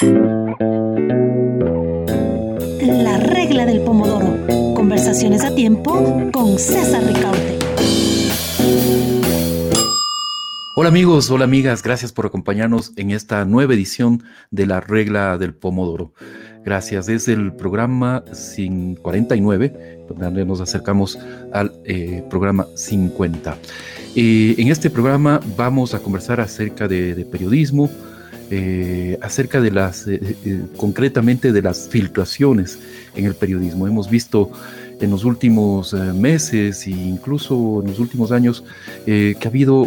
La regla del pomodoro. Conversaciones a tiempo con César Ricaute. Hola amigos, hola amigas, gracias por acompañarnos en esta nueva edición de la regla del pomodoro. Gracias, es el programa 49, donde nos acercamos al eh, programa 50. Eh, en este programa vamos a conversar acerca de, periodismo, eh, acerca de las, concretamente de las filtraciones en el periodismo. Hemos visto en los últimos eh, meses e incluso en los últimos años eh, que ha habido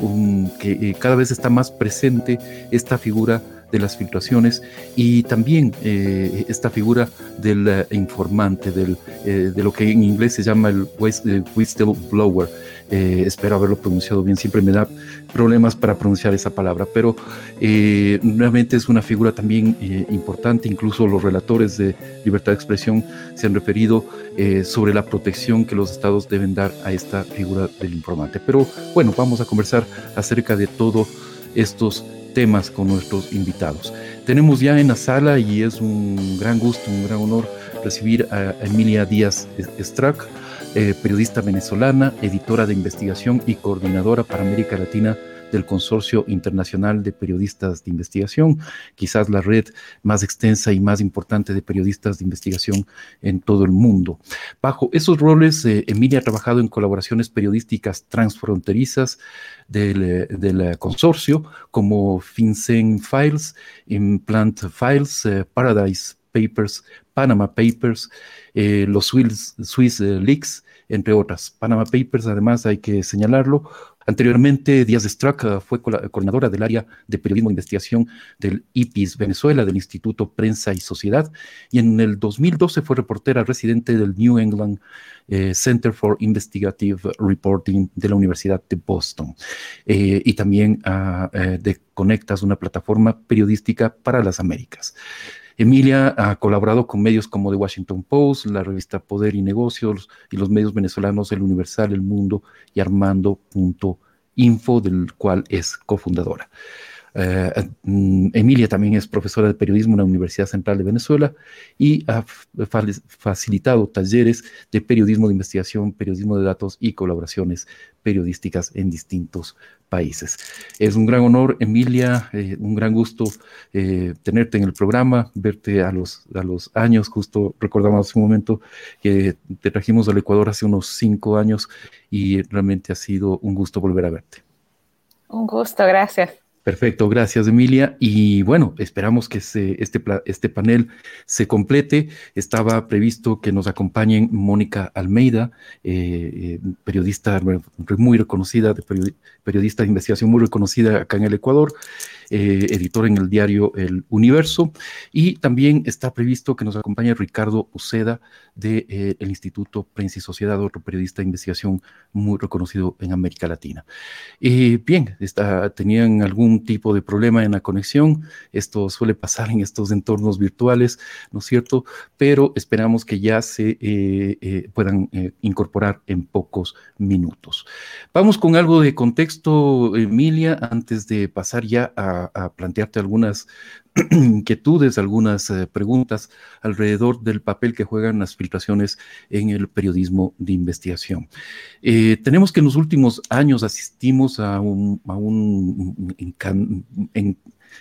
que eh, cada vez está más presente esta figura de las filtraciones y también esta figura del informante, del, de lo que en inglés se llama el whistleblower. Eh, espero haberlo pronunciado bien, siempre me da problemas para pronunciar esa palabra, pero eh, nuevamente es una figura también eh, importante, incluso los relatores de libertad de expresión se han referido sobre la protección que los estados deben dar a esta figura del informante. Pero bueno, vamos a conversar acerca de todos estos temas con nuestros invitados. Tenemos ya en la sala y es un gran gusto, un gran honor recibir a Emilia Díaz Strack eh, periodista venezolana, editora de investigación y coordinadora para América Latina del Consorcio Internacional de Periodistas de Investigación, quizás la red más extensa y más importante de periodistas de investigación en todo el mundo. Bajo esos roles, eh, Emilia ha trabajado en colaboraciones periodísticas transfronterizas del, eh, del consorcio, como FinCEN Files, Implant Files, Paradise Papers, Panama Papers, eh, los Swiss, Swiss eh, Leaks, entre otras. Panama Papers, además, hay que señalarlo. Anteriormente, Díaz de Strack eh, fue coordinadora del área de periodismo e investigación del IPIS Venezuela, del Instituto Prensa y Sociedad, y en el 2012 fue reportera residente del New England Center for Investigative Reporting de la Universidad de Boston. y también ah, de Conectas, una plataforma periodística para las Américas. Emilia ha colaborado con medios como The Washington Post, la revista Poder y Negocios y los medios venezolanos El Universal, El Mundo y Armando.info, del cual es cofundadora. Eh, mm, Emilia también es profesora de periodismo en la Universidad Central de Venezuela y ha facilitado talleres de periodismo de investigación, periodismo de datos y colaboraciones periodísticas en distintos países. Es un gran honor, Emilia, eh, un gran gusto eh, tenerte en el programa, verte a los, a los años, justo recordamos hace un momento que te trajimos al Ecuador hace unos cinco años y realmente ha sido un gusto volver a verte. Un gusto, gracias. Perfecto, gracias Emilia. Y bueno, esperamos que este, este panel se complete. Estaba previsto que nos acompañen Mónica Almeida, eh, eh, periodista muy reconocida, periodista de investigación muy reconocida acá en el Ecuador, eh, editor en el diario El Universo. Y también está previsto que nos acompañe Ricardo Uceda del Instituto Prensa y Sociedad, otro periodista de investigación muy reconocido en América Latina. bien, tenían algún tipo de problema en la conexión. Esto suele pasar en estos entornos virtuales, ¿no es cierto? Pero esperamos que ya se eh, eh, puedan eh, incorporar en pocos minutos. Vamos con algo de contexto, Emilia, antes de pasar ya a plantearte algunas inquietudes, algunas eh, preguntas alrededor del papel que juegan las filtraciones en el periodismo de investigación. Eh, tenemos que en los últimos años asistimos a un,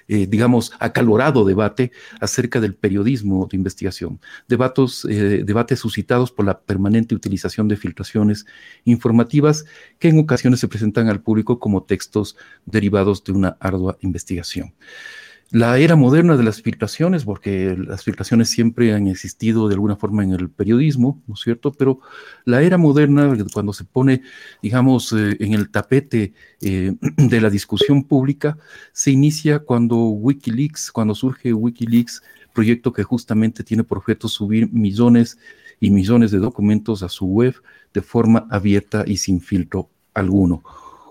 eh, digamos, acalorado debate acerca del periodismo de investigación, debates, debates suscitados por la permanente utilización de filtraciones informativas que en ocasiones se presentan al público como textos derivados de una ardua investigación la era moderna de las filtraciones, porque las filtraciones siempre han existido de alguna forma en el periodismo, ¿no es cierto? Pero la era moderna, cuando se pone, digamos, eh, en el tapete eh, de la discusión pública, se inicia cuando Wikileaks, cuando surge Wikileaks, proyecto que justamente tiene por objeto subir millones y millones de documentos a su web de forma abierta y sin filtro alguno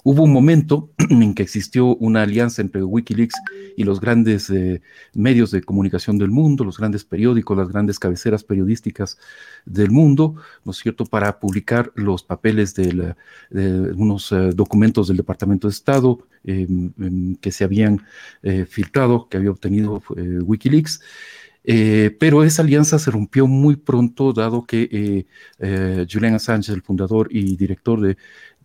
hubo un momento en que existió una alianza entre Wikileaks y los grandes eh, medios de comunicación del mundo, los grandes periódicos, las grandes cabeceras periodísticas del mundo, ¿no es cierto?, para publicar los papeles de, unos eh, documentos del Departamento de Estado em, em, que se habían eh, filtrado, que había obtenido Wikileaks. pero esa alianza se rompió muy pronto, dado que Julian Assange, el fundador y director de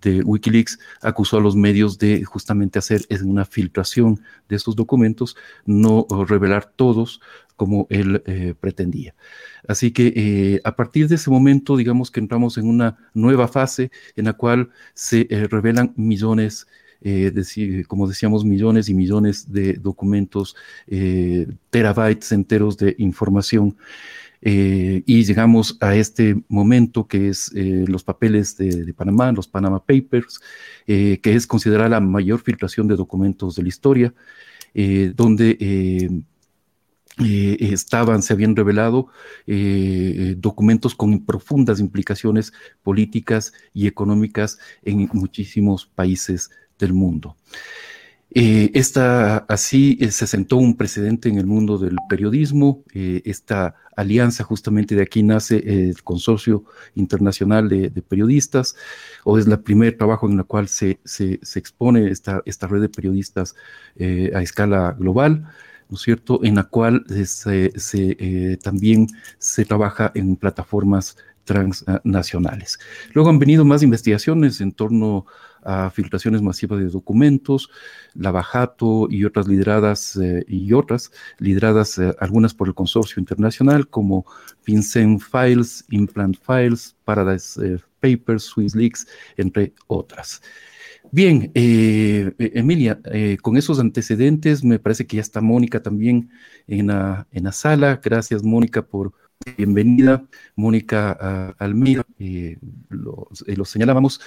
de Wikileaks acusó a los medios de justamente hacer una filtración de estos documentos, no revelar todos como él eh, pretendía. Así que eh, a partir de ese momento, digamos que entramos en una nueva fase en la cual se eh, revelan millones como decíamos, millones y millones de documentos, terabytes enteros de información eh, y llegamos a este momento que es eh, los papeles de, Panamá, los Panama Papers, eh, que es considerada la mayor filtración de documentos de la historia, donde estaban, se habían revelado documentos con profundas implicaciones políticas y económicas en muchísimos países del mundo. Eh, esta, así eh, se sentó un precedente en el mundo del periodismo. Eh, esta alianza, justamente de aquí nace el Consorcio Internacional de, Periodistas, o es el primer trabajo en el cual se, se, expone esta, esta, red de periodistas a escala global. ¿no es cierto?, en la cual se, también se trabaja en plataformas transnacionales. Luego han venido más investigaciones en torno filtraciones masivas de documentos, la Bajato y otras lideradas eh, y otras lideradas eh, algunas por el consorcio internacional como Vincent Files, Implant Files, Paradise eh, Papers, Swiss Leaks, entre otras. Bien, Emilia, con esos antecedentes me parece que ya está Mónica también en la, en la sala. Gracias, Mónica, por bienvenida. Mónica Almeida, lo, lo, señalábamos,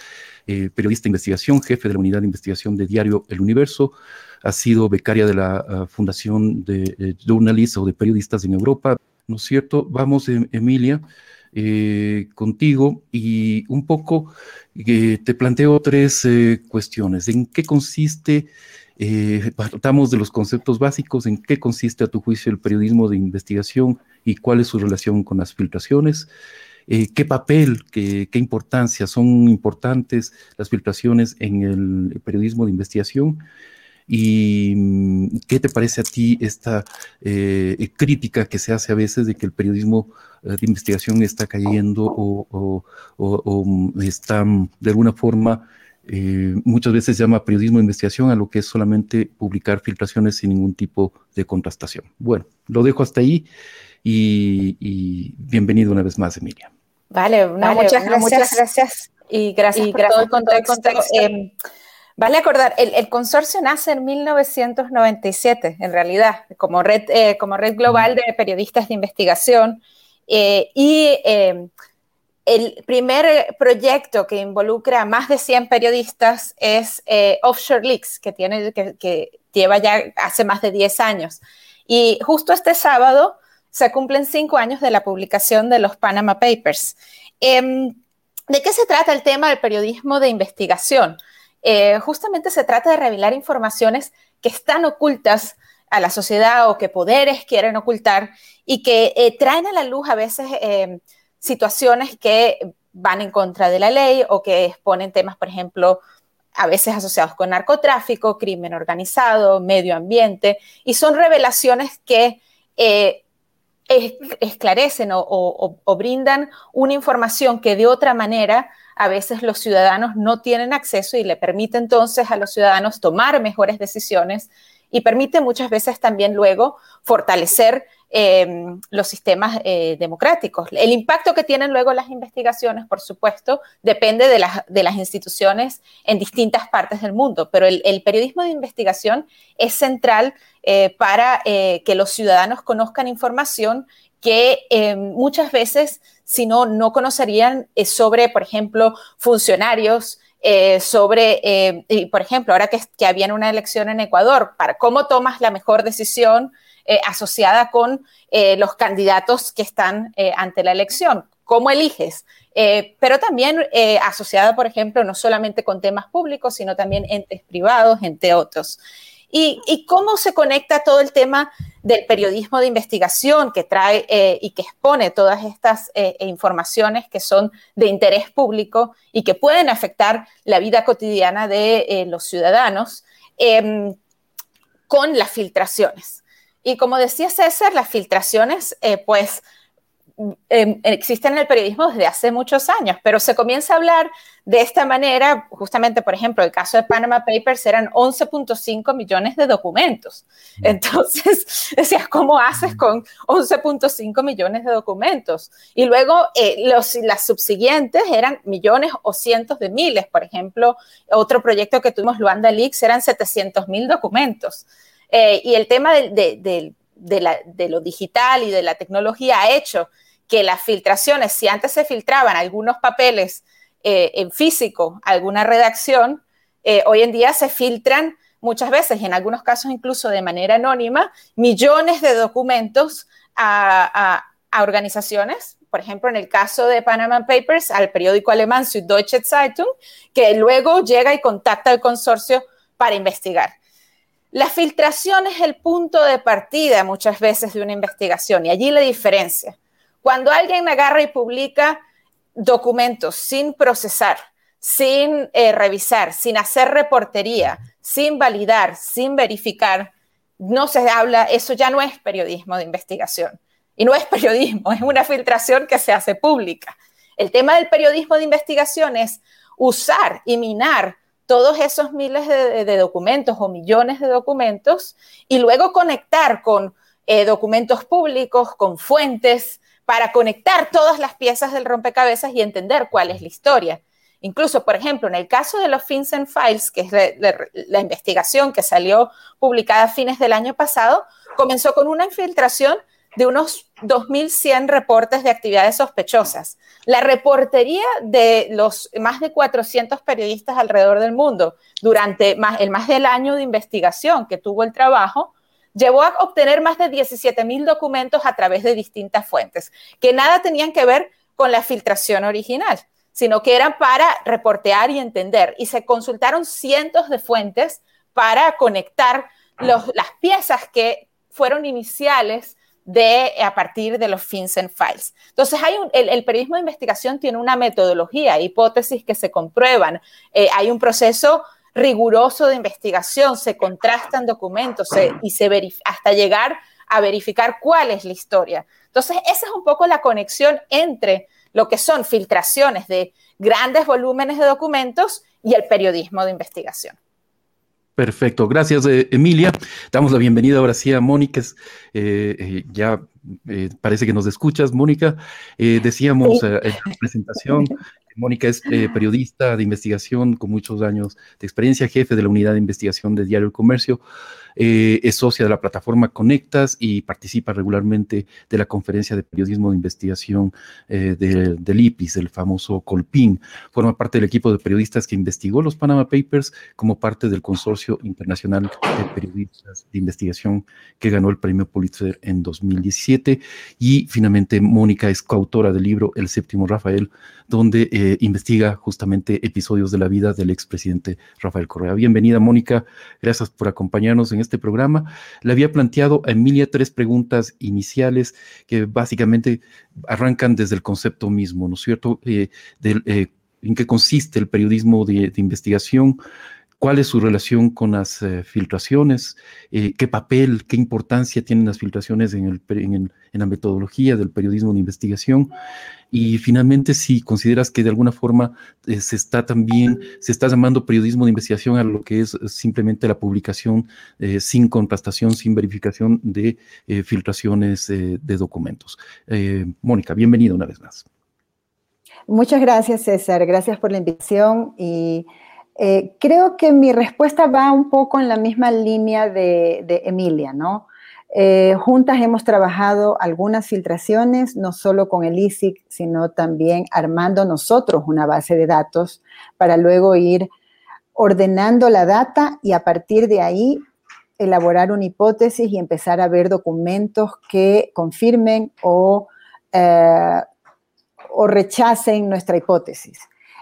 eh, periodista de investigación, jefe de la unidad de investigación de Diario El Universo, ha sido becaria de la ah, Fundación de eh, Journalists o de Periodistas en Europa, ¿no es cierto? Vamos, em, Emilia, eh, contigo y un poco te planteo tres cuestiones. ¿En qué consiste? Eh, partamos de los conceptos básicos, en qué consiste a tu juicio el periodismo de investigación y cuál es su relación con las filtraciones. Eh, qué papel, qué, importancia son importantes las filtraciones en el periodismo de investigación y mm, qué te parece a ti esta eh, crítica que se hace a veces de que el periodismo eh, de investigación está cayendo o, mm, está mm, de alguna forma muchas veces se llama periodismo de investigación a lo que es solamente publicar filtraciones sin ningún tipo de contrastación. Bueno, lo dejo hasta ahí y bienvenido una vez más, Emilia. Vale, muchas, gracias. muchas gracias. Y gracias, por, todo el contexto. Em, vale acordar, el, consorcio nace en 1997, en realidad, como red, eh, como red global de periodistas de investigación. Eh, y em, el primer proyecto que involucra a más de 100 periodistas es eh, Offshore Leaks, que, tiene, que, lleva ya hace más de 10 años. Y justo este sábado se cumplen cinco años de la publicación de los Panama Papers. Em, ¿De qué se trata el tema del periodismo de investigación? Eh, justamente se trata de revelar informaciones que están ocultas a la sociedad o que poderes quieren ocultar y que eh, traen a la luz a veces em, situaciones que van en contra de la ley o que exponen temas, por ejemplo, a veces asociados con narcotráfico, crimen organizado, medio ambiente, y son revelaciones que eh, esclarecen o, brindan una información que de otra manera a veces los ciudadanos no tienen acceso y le permite entonces a los ciudadanos tomar mejores decisiones y permite muchas veces también luego fortalecer em, los sistemas eh, democráticos. El impacto que tienen luego las investigaciones, por supuesto, depende de, las instituciones en distintas partes del mundo, pero el, periodismo de investigación es central eh, para eh, que los ciudadanos conozcan información que muchas veces, si no, no conocerían sobre, por ejemplo, funcionarios, sobre, por ejemplo, ahora que, que, había una elección en Ecuador, para cómo tomas la mejor decisión eh, asociada con los candidatos que están ante la elección. cómo eliges, eh, pero también eh, asociada, por ejemplo, no solamente con temas públicos, sino también entes privados, entre otros. Y, cómo se conecta todo el tema del periodismo de investigación que trae eh, y que expone todas estas informaciones que son de interés público y que pueden afectar la vida cotidiana de los ciudadanos em, con las filtraciones. Y como decía César, las filtraciones, pues Em, existen en el periodismo desde hace muchos años, pero se comienza a hablar de esta manera, justamente, por ejemplo, el caso de Panama Papers eran 11.5 millones de documentos. Entonces, decías, ¿cómo haces con 11.5 millones de documentos? Y luego eh, los, las subsiguientes eran millones o cientos de miles. Por ejemplo, otro proyecto que tuvimos, Luanda Leaks, eran 700 mil documentos. Eh, y el tema de, lo digital y de la tecnología ha hecho que las filtraciones, si antes se filtraban algunos papeles eh, en físico, alguna redacción, eh, hoy en día se filtran muchas veces, y en algunos casos incluso de manera anónima, millones de documentos a, organizaciones, por ejemplo, en el caso de Panama Papers, al periódico alemán Süddeutsche Zeitung, que luego llega y contacta al consorcio para investigar. La filtración es el punto de partida muchas veces de una investigación y allí la diferencia. Cuando alguien agarra y publica documentos sin procesar, sin eh, revisar, sin hacer reportería, sin validar, sin verificar, no se habla, eso ya no es periodismo de investigación. Y no es periodismo, es una filtración que se hace pública. El tema del periodismo de investigación es usar y minar todos esos miles de, documentos o millones de documentos y luego conectar con eh, documentos públicos, con fuentes, para conectar todas las piezas del rompecabezas y entender cuál es la historia. Incluso, por ejemplo, en el caso de los FinCEN Files, que es la, investigación que salió publicada a fines del año pasado, comenzó con una infiltración de unos 2.100 reportes de actividades sospechosas. La reportería de los más de 400 periodistas alrededor del mundo durante más, el más del año de investigación que tuvo el trabajo llevó a obtener más de 17 mil documentos a través de distintas fuentes, que nada tenían que ver con la filtración original, sino que eran para reportear y entender. Y se consultaron cientos de fuentes para conectar las piezas que fueron iniciales de a partir de los FinCEN files. Entonces, hay el, periodismo de investigación tiene una metodología, hipótesis que se comprueban, eh, hay un proceso riguroso de investigación, se contrastan documentos y se hasta llegar a verificar cuál es la historia. Entonces, esa es un poco la conexión entre lo que son filtraciones de grandes volúmenes de documentos y el periodismo de investigación. Perfecto, gracias eh, Emilia. Damos la bienvenida ahora sí a Mónica. Eh, eh, ya parece que nos escuchas, Mónica. decíamos en la presentación Mónica es periodista de investigación con muchos años de experiencia, jefe de la unidad de investigación de Diario El Comercio. Eh, es socia de la plataforma Conectas y participa regularmente de la conferencia de periodismo de investigación eh, del IPIS, el famoso Colpin. Forma parte del equipo de periodistas que investigó los Panama Papers como parte del Consorcio Internacional de Periodistas de Investigación que ganó el premio Pulitzer en 2017. Y finalmente, Mónica es coautora del libro El séptimo Rafael, donde eh, investiga justamente episodios de la vida del expresidente Rafael Correa. Bienvenida, Mónica. Gracias por acompañarnos en este programa. Le había planteado a Emilia tres preguntas iniciales que básicamente arrancan desde el concepto mismo, ¿no es cierto? Eh, eh, ¿En qué consiste el periodismo de investigación? Cuál es su relación con las eh, filtraciones, eh, qué papel, qué importancia tienen las filtraciones en, el, en, la metodología del periodismo de investigación. Y finalmente, si consideras que de alguna forma eh, se está también, se está llamando periodismo de investigación a lo que es simplemente la publicación sin contrastación, sin verificación de filtraciones de documentos. Mónica, bienvenida una vez más. Muchas gracias, César. Gracias por la invitación y eh, creo que mi respuesta va un poco en la misma línea de, Emilia, ¿no? Eh, juntas hemos trabajado algunas filtraciones, no solo con el ISIC, sino también armando nosotros una base de datos para luego ir ordenando la data y a partir de ahí elaborar una hipótesis y empezar a ver documentos que confirmen o, eh, o rechacen nuestra hipótesis.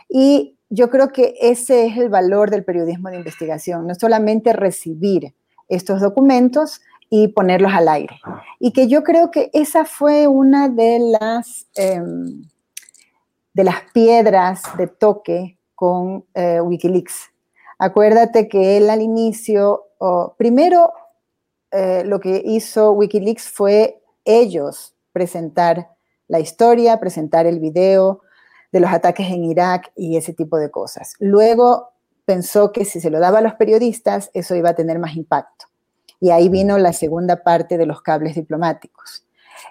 Y yo creo que ese es el valor del periodismo de investigación, no solamente recibir estos documentos y ponerlos al aire. Y que yo creo que esa fue una de las, em, de las piedras de toque con eh, Wikileaks. Acuérdate que él al inicio, primero eh, lo que hizo Wikileaks fue ellos presentar la historia, presentar el video de los ataques en Irak y ese tipo de cosas. Luego pensó que si se lo daba a los periodistas, eso iba a tener más impacto. Y ahí vino la segunda parte de los cables diplomáticos.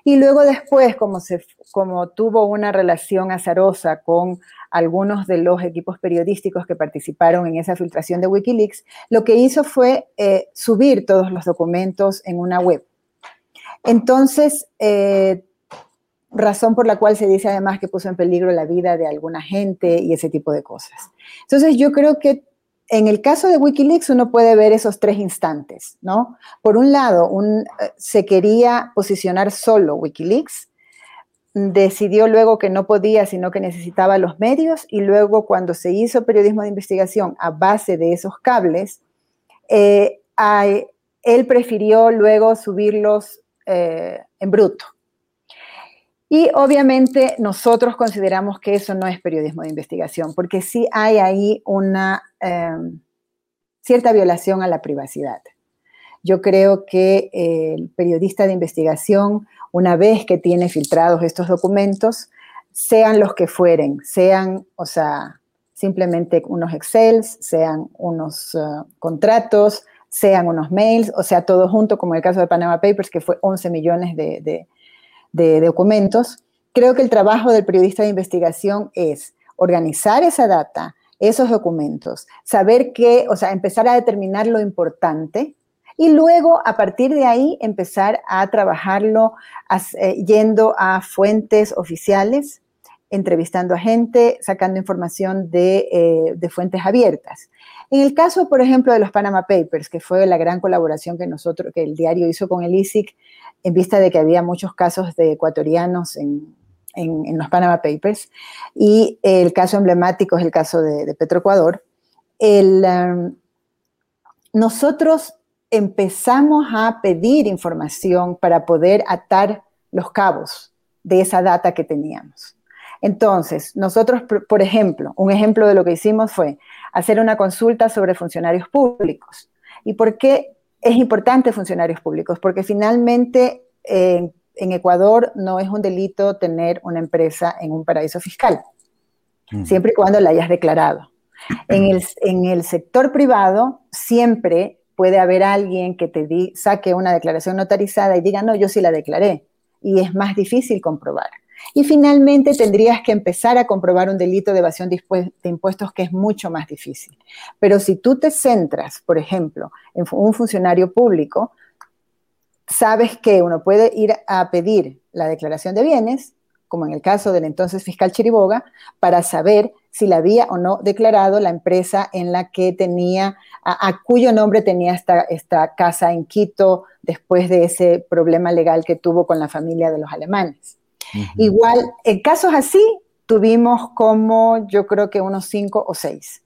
Y luego después, como, tuvo una relación azarosa con algunos de los equipos periodísticos que participaron en esa filtración de Wikileaks, lo que hizo fue eh, subir todos los documentos en una web. Entonces, eh, razón por la cual se dice además que puso en peligro la vida de alguna gente y ese tipo de cosas. Entonces, yo creo que en el caso de Wikileaks uno puede ver esos tres instantes, ¿no? Por un lado, eh, se quería posicionar solo Wikileaks, decidió luego que no podía, sino que necesitaba los medios, y luego cuando se hizo periodismo de investigación a base de esos cables, eh, él prefirió luego subirlos eh, en bruto. Y obviamente nosotros consideramos que eso no es periodismo de investigación, porque sí hay ahí una em, cierta violación a la privacidad. Yo creo que el periodista de investigación, una vez que tiene filtrados estos documentos, sean los que fueren, sean, o sea, simplemente unos Excels, sean unos uh, contratos, sean unos mails, o sea, todo junto, como el caso de Panama Papers, que fue 11 millones de documentos, creo que el trabajo del periodista de investigación es organizar esa data, esos documentos, saber qué, o sea, empezar a determinar lo importante y luego a partir de ahí empezar a trabajarlo eh, yendo a fuentes oficiales, entrevistando a gente, sacando información de, eh, de, fuentes abiertas. En el caso, por ejemplo, de los Panama Papers, que fue la gran colaboración que nosotros, que el diario hizo con el ISIC, en vista de que había muchos casos de ecuatorianos en, los Panama Papers, y el caso emblemático es el caso de, Petroecuador, el, um, nosotros empezamos a pedir información para poder atar los cabos de esa data que teníamos. Entonces, nosotros, por ejemplo, un ejemplo de lo que hicimos fue hacer una consulta sobre funcionarios públicos. ¿Y por qué es importante funcionarios públicos porque finalmente eh, en Ecuador no es un delito tener una empresa en un paraíso fiscal, siempre y cuando la hayas declarado. En el, en el, sector privado siempre puede haber alguien que te saque una declaración notarizada y diga, no, yo sí la declaré. Y es más difícil comprobar. Y finalmente tendrías que empezar a comprobar un delito de evasión de impuestos que es mucho más difícil. Pero si tú te centras, por ejemplo, en un funcionario público, sabes que uno puede ir a pedir la declaración de bienes, como en el caso del entonces fiscal Chiriboga, para saber si la había o no declarado la empresa en la que tenía, a, cuyo nombre tenía esta, casa en Quito después de ese problema legal que tuvo con la familia de los alemanes. Igual, en casos así, tuvimos como yo creo que unos cinco o seis.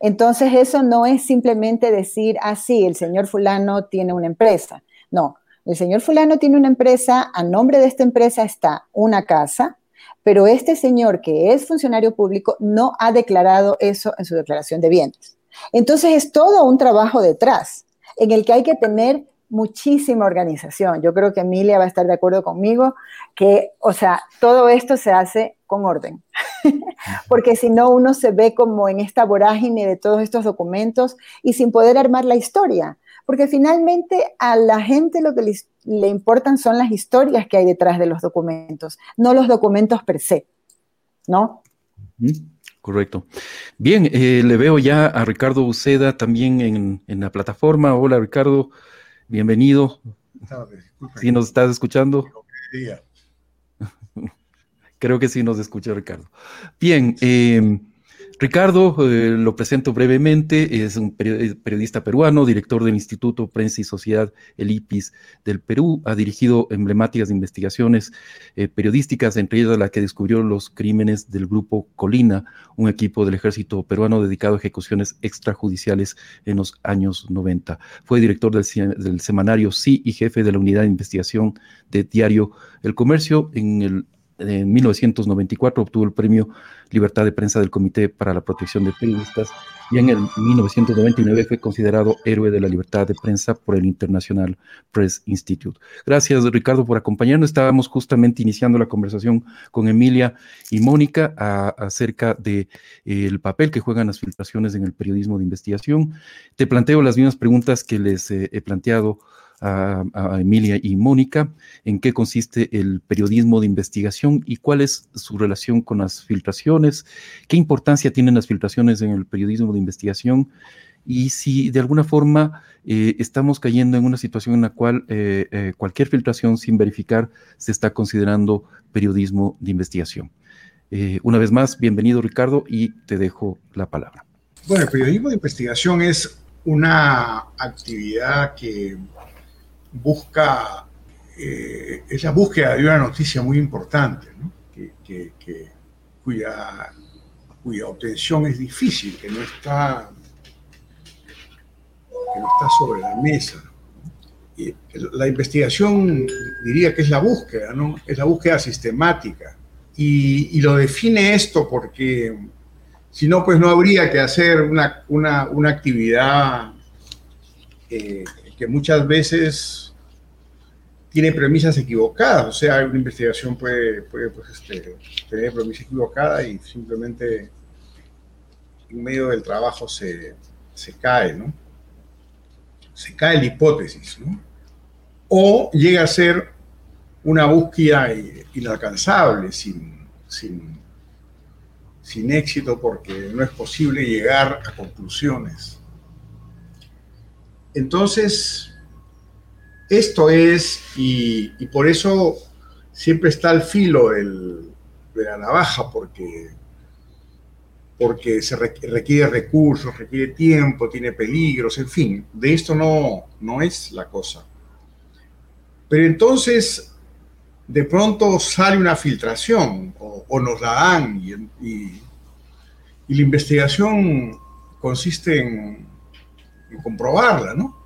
Entonces, eso no es simplemente decir, ah, sí, el señor fulano tiene una empresa. No, el señor fulano tiene una empresa, a nombre de esta empresa está una casa, pero este señor que es funcionario público no ha declarado eso en su declaración de bienes. Entonces, es todo un trabajo detrás en el que hay que tener muchísima organización. Yo creo que Emilia va a estar de acuerdo conmigo que, o sea, todo esto se hace con orden, porque si no uno se ve como en esta vorágine de todos estos documentos y sin poder armar la historia, porque finalmente a la gente lo que le, importan son las historias que hay detrás de los documentos, no los documentos per se, ¿no? Correcto. Bien, eh, le veo ya a Ricardo Buceda también en, en la plataforma. Hola Ricardo, Bienvenido. Si nos estás escuchando. Creo que sí nos escucha Ricardo. Bien, em, Ricardo, eh, lo presento brevemente, es un periodista peruano, director del Instituto Prensa y Sociedad, el IPIS del Perú, ha dirigido emblemáticas investigaciones eh, periodísticas, entre ellas la que descubrió los crímenes del grupo Colina, un equipo del ejército peruano dedicado a ejecuciones extrajudiciales en los años 90. Fue director del, del semanario Sí y jefe de la unidad de investigación de Diario El Comercio en el en 1994 obtuvo el premio Libertad de Prensa del Comité para la Protección de Periodistas y en el 1999 fue considerado héroe de la libertad de prensa por el International Press Institute. Gracias, Ricardo, por acompañarnos. Estábamos justamente iniciando la conversación con Emilia y Mónica acerca del de, el papel que juegan las filtraciones en el periodismo de investigación. Te planteo las mismas preguntas que les he planteado a, Emilia y Mónica en qué consiste el periodismo de investigación y cuál es su relación con las filtraciones, qué importancia tienen las filtraciones en el periodismo de investigación y si de alguna forma eh, estamos cayendo en una situación en la cual eh, eh, cualquier filtración sin verificar se está considerando periodismo de investigación. una vez más, bienvenido Ricardo y te dejo la palabra. Bueno, el periodismo de investigación es una actividad que busca, eh, es la búsqueda de una noticia muy importante, cuya, cuya obtención es difícil, que no está, que no está sobre la mesa. Y la investigación diría que es la búsqueda, ¿no? Es la búsqueda sistemática. Y, lo define esto porque si no, pues no habría que hacer una, una, una actividad eh, que muchas veces tiene premisas equivocadas, o sea, una investigación puede, pues, este, tener premisa equivocada y simplemente en medio del trabajo se, cae, ¿no? Se cae la hipótesis, ¿no? O llega a ser una búsqueda inalcanzable, sin éxito, porque no es posible llegar a conclusiones. Entonces, esto es, y, por eso siempre está al filo de la navaja, porque, porque se requiere recursos, requiere tiempo, tiene peligros, en fin, de esto no, no es la cosa. Pero entonces, de pronto sale una filtración, o, nos la dan, y, la investigación consiste en comprobarla, ¿no?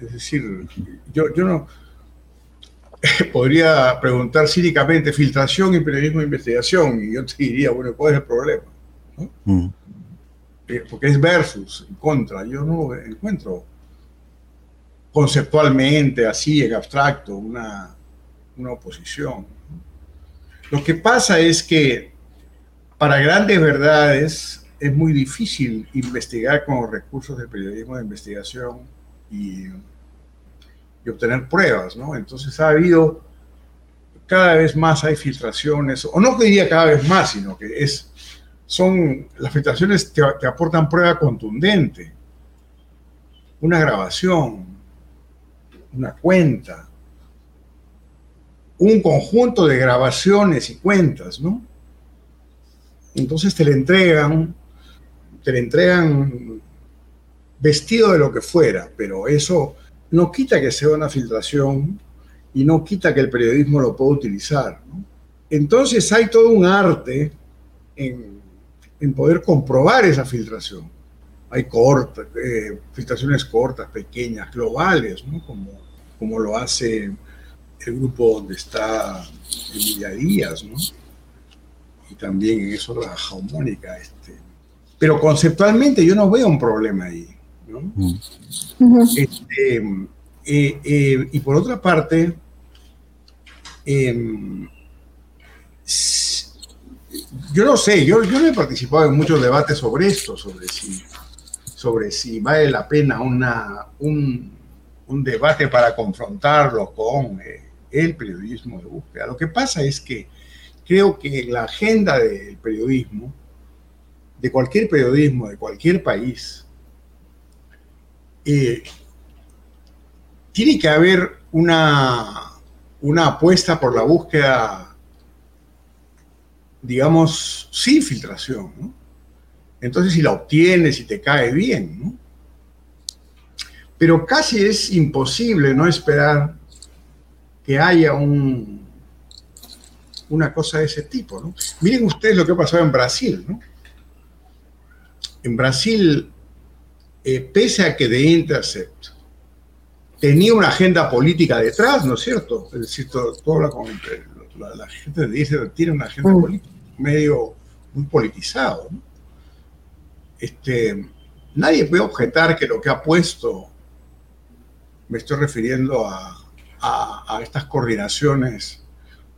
Es decir, yo, no podría preguntar cínicamente filtración y periodismo de investigación, y yo te diría, bueno, ¿cuál es el problema? Mm. Eh, porque es versus, en contra. Yo no encuentro conceptualmente, así en abstracto, una, una oposición. Lo que pasa es que para grandes verdades es muy difícil investigar con recursos del periodismo de investigación y, obtener pruebas, ¿no? Entonces ha habido, cada vez más hay filtraciones, o no diría cada vez más, sino que es, son, las filtraciones te, te aportan prueba contundente, una grabación, una cuenta, un conjunto de grabaciones y cuentas, ¿no? Entonces te le entregan, te le entregan vestido de lo que fuera, pero eso no quita que sea una filtración y no quita que el periodismo lo pueda utilizar. Entonces hay todo un arte en, poder comprobar esa filtración. Hay cortas, eh, filtraciones cortas, pequeñas, globales, como, lo hace el grupo donde está Emilia Díaz, ¿no? y también en eso la jaumónica. Este. Pero conceptualmente yo no veo un problema ahí. Este, eh, eh, y por otra parte, em, yo no sé, yo, yo no he participado en muchos debates sobre esto, sobre si, sobre si vale la pena una, un, debate para confrontarlo con eh, el periodismo de búsqueda. Lo que pasa es que creo que la agenda del periodismo, de cualquier periodismo, de cualquier país, eh, tiene que haber una, una apuesta por la búsqueda digamos, sin filtración. ¿no? Entonces, si la obtienes y te cae bien, ¿no? Pero casi es imposible no esperar que haya un, una cosa de ese tipo. Miren ustedes lo que ha pasado en Brasil. ¿no? En Brasil, eh, pese a que The Intercept tenía una agenda política detrás, ¿no es cierto? Es decir, todo, la, gente de Intercept tiene una agenda mm. política medio muy politizado. ¿no? Este, nadie puede objetar que lo que ha puesto, me estoy refiriendo a, estas coordinaciones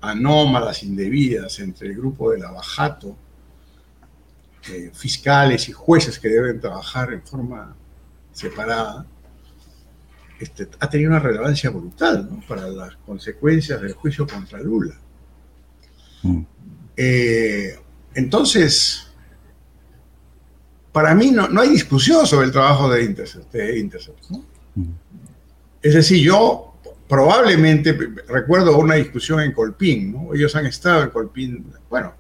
anómalas, indebidas entre el grupo de la Bajato, eh, fiscales y jueces que deben trabajar en forma separada, este, ha tenido una relevancia brutal para las consecuencias del juicio contra Lula. Mm. Eh, entonces, para mí no, no, hay discusión sobre el trabajo de Intercept. Es decir, yo probablemente recuerdo una discusión en Colpín, ¿no? Ellos han estado en Colpín, bueno,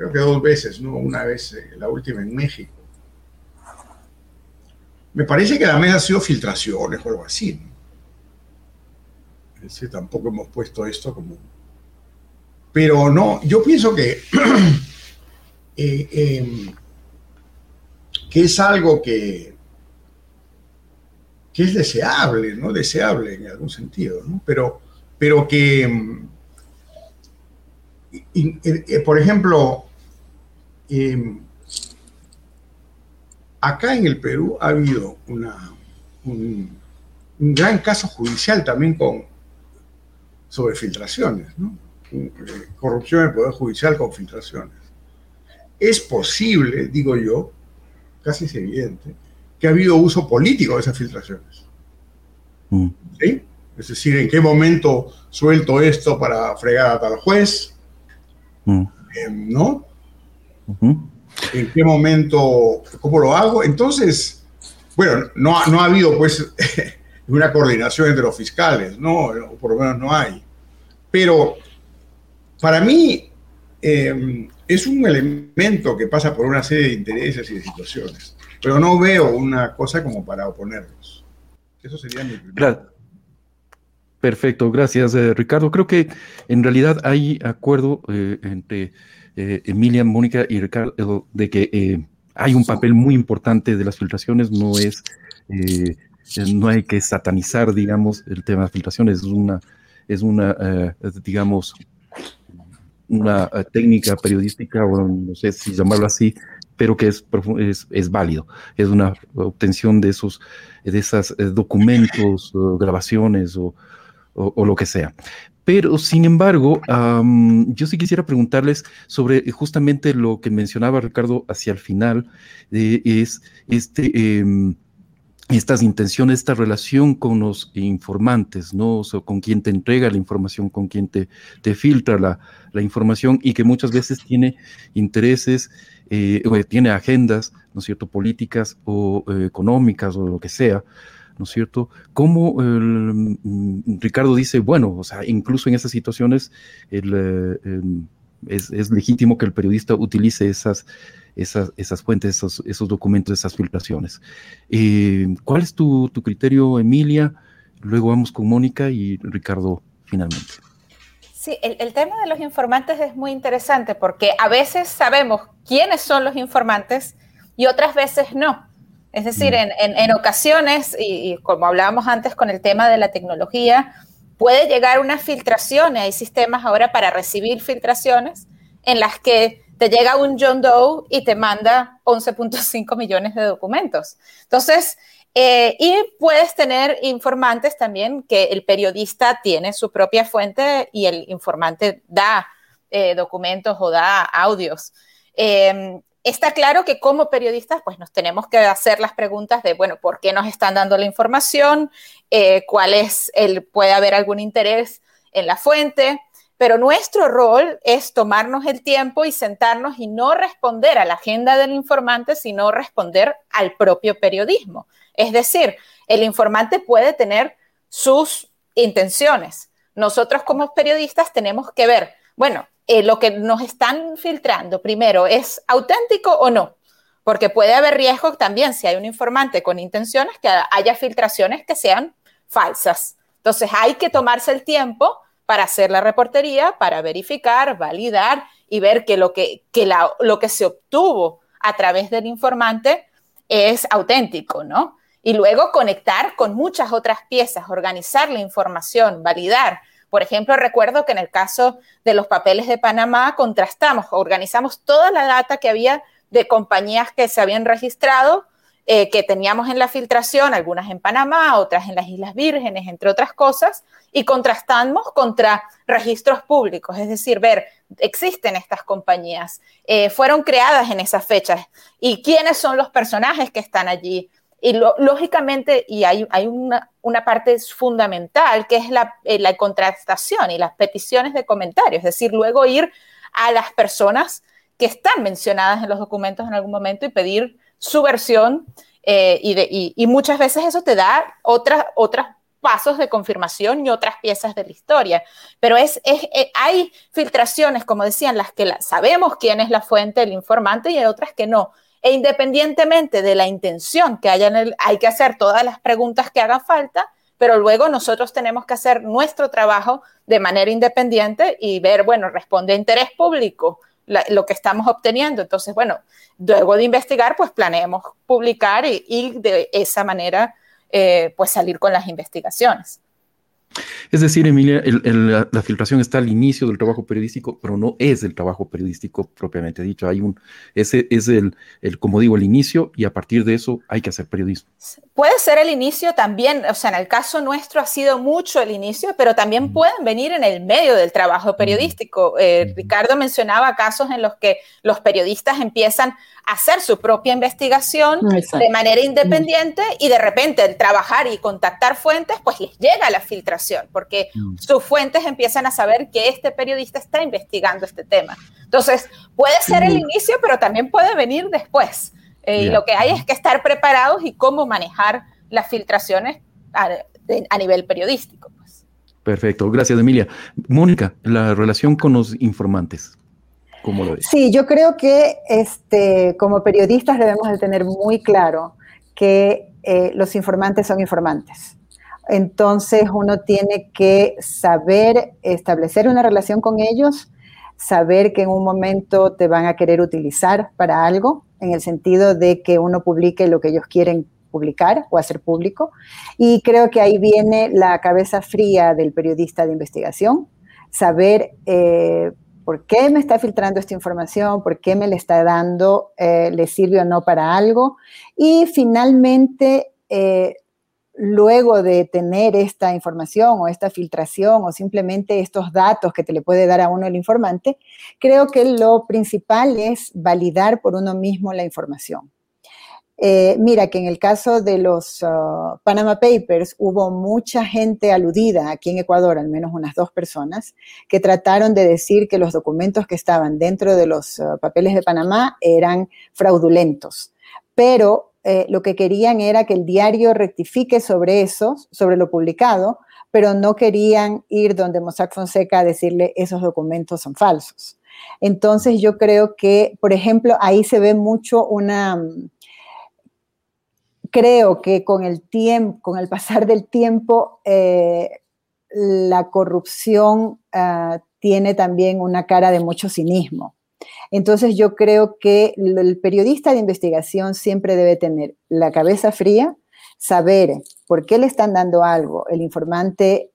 creo que dos veces, ¿no? Una vez, eh, la última en México. Me parece que la mesa ha sido filtraciones o algo así, ¿no? Tampoco hemos puesto esto como... Pero no, yo pienso que eh, em, que es algo que, que es deseable, ¿no? Deseable en algún sentido, ¿no? Pero, pero que, mm, eh, por ejemplo, em, acá en el Perú ha habido una, un, gran caso judicial también con, sobre filtraciones, ¿no? Eh, corrupción del Poder Judicial con filtraciones. Es posible, digo yo, casi es evidente, que ha habido uso político de esas filtraciones. Mm. ¿Sí? Es decir, ¿en qué momento suelto esto para fregar a tal juez? Mm. Em, ¿No? ¿En qué momento, cómo lo hago? Entonces, bueno, no, no ha habido pues una coordinación entre los fiscales, ¿no? O por lo menos no hay. Pero para mí, eh, es un elemento que pasa por una serie de intereses y de situaciones, pero no veo una cosa como para oponerlos. Eso sería mi Claro. Perfecto, gracias eh, Ricardo. Creo que en realidad hay acuerdo eh, entre eh, Emilia, Mónica y Ricardo de que hay un papel muy importante de las filtraciones, no es, no hay que satanizar, digamos, el tema de las filtraciones, es una, es una digamos, una eh, técnica periodística, o no sé si llamarlo así, pero que es, es, es válido. Es una obtención de esos de esas eh, documentos, grabaciones o, o, lo que sea. Pero, sin embargo, yo sí quisiera preguntarles sobre justamente lo que mencionaba Ricardo hacia el final, eh, es este... Em, estas intenciones, esta relación con los informantes, ¿no? O con quien te entrega la información, con quien te, te filtra la, la, información y que muchas veces tiene intereses, eh, tiene agendas, ¿no es cierto?, políticas o eh, económicas o lo que sea, ¿no es cierto? Como mm, Ricardo dice, bueno, o sea, incluso en esas situaciones eh, em, es, es legítimo que el periodista utilice esas esas, esas fuentes, esos, documentos, esas filtraciones. Eh, ¿Cuál es tu, criterio, Emilia? Luego vamos con Mónica y Ricardo finalmente. Sí, el, tema de los informantes es muy interesante porque a veces sabemos quiénes son los informantes y otras veces no. Es decir, mm. en, en, en, ocasiones, y, y como hablábamos antes con el tema de la tecnología, puede llegar una filtración, hay sistemas ahora para recibir filtraciones en las que te llega un John Doe y te manda 11.5 millones de documentos. Entonces, eh, y puedes tener informantes también que el periodista tiene su propia fuente y el informante da eh, documentos o da audios. Em, está claro que como periodistas, pues nos tenemos que hacer las preguntas de, bueno, ¿por qué nos están dando la información? Eh, ¿Cuál es el, puede haber algún interés en la fuente? pero nuestro rol es tomarnos el tiempo y sentarnos y no responder a la agenda del informante, sino responder al propio periodismo. Es decir, el informante puede tener sus intenciones. Nosotros como periodistas tenemos que ver, bueno, eh, lo que nos están filtrando, primero, ¿es auténtico o no? Porque puede haber riesgo también si hay un informante con intenciones que haya filtraciones que sean falsas. Entonces hay que tomarse el tiempo para hacer la reportería, para verificar, validar y ver que lo que, lo que se obtuvo a través del informante es auténtico, ¿no? Y luego conectar con muchas otras piezas, organizar la información, validar. Por ejemplo, recuerdo que en el caso de los papeles de Panamá contrastamos, organizamos toda la data que había de compañías que se habían registrado, eh, que teníamos en la filtración, algunas en Panamá, otras en las Islas Vírgenes, entre otras cosas, y contrastamos contra registros públicos, es decir, ver, existen estas compañías, eh, fueron creadas en esas fechas y quiénes son los personajes que están allí. Y lógicamente, y hay, hay una, una, parte fundamental que es la, eh, la contrastación y las peticiones de comentarios, es decir, luego ir a las personas que están mencionadas en los documentos en algún momento y pedir su versión eh, y, de, y, muchas veces eso te da otras, otros pasos de confirmación y otras piezas de la historia. Pero es, es, eh, hay filtraciones, como decían, las que sabemos quién es la fuente del informante y hay otras que no. E independientemente de la intención que haya en el, hay que hacer todas las preguntas que hagan falta, pero luego nosotros tenemos que hacer nuestro trabajo de manera independiente y ver, bueno, responde a interés público, lo que estamos obteniendo. Entonces, bueno, luego de investigar, pues planeemos publicar y, de esa manera, eh, pues salir con las investigaciones. Es decir, Emilia, la, filtración está al inicio del trabajo periodístico, pero no es el trabajo periodístico propiamente dicho. Hay un, ese es el, el, como digo, el inicio y a partir de eso hay que hacer periodismo. Puede ser el inicio también, o sea, en el caso nuestro ha sido mucho el inicio, pero también pueden venir en el medio del trabajo periodístico. Eh, Ricardo mencionaba casos en los que los periodistas empiezan a hacer su propia investigación de manera independiente y de repente el trabajar y contactar fuentes, pues les llega la filtración porque mm. sus fuentes empiezan a saber que este periodista está investigando este tema. Entonces, puede ser el inicio, pero también puede venir después. Eh, y lo que hay es que estar preparados y cómo manejar las filtraciones a, nivel periodístico. Pues. Perfecto, gracias Emilia. Mónica, la relación con los informantes. ¿Cómo lo ves? Sí, yo creo que este, como periodistas debemos de tener muy claro que eh, los informantes son informantes. Entonces uno tiene que saber establecer una relación con ellos, saber que en un momento te van a querer utilizar para algo, en el sentido de que uno publique lo que ellos quieren publicar o hacer público. Y creo que ahí viene la cabeza fría del periodista de investigación, saber eh, por qué me está filtrando esta información, por qué me la está dando, eh, le sirve o no para algo. Y finalmente, eh, luego de tener esta información o esta filtración o simplemente estos datos que te le puede dar a uno el informante, creo que lo principal es validar por uno mismo la información. Eh, mira que en el caso de los uh, Panama Papers hubo mucha gente aludida aquí en Ecuador, al menos unas dos personas, que trataron de decir que los documentos que estaban dentro de los uh, papeles de Panamá eran fraudulentos. Pero eh, lo que querían era que el diario rectifique sobre eso, sobre lo publicado, pero no querían ir donde Mossack Fonseca a decirle esos documentos son falsos. Entonces yo creo que, por ejemplo, ahí se ve mucho una, creo que con el tiempo, con el pasar del tiempo, eh, la corrupción ah, tiene también una cara de mucho cinismo. Entonces yo creo que el periodista de investigación siempre debe tener la cabeza fría, saber por qué le están dando algo, el informante,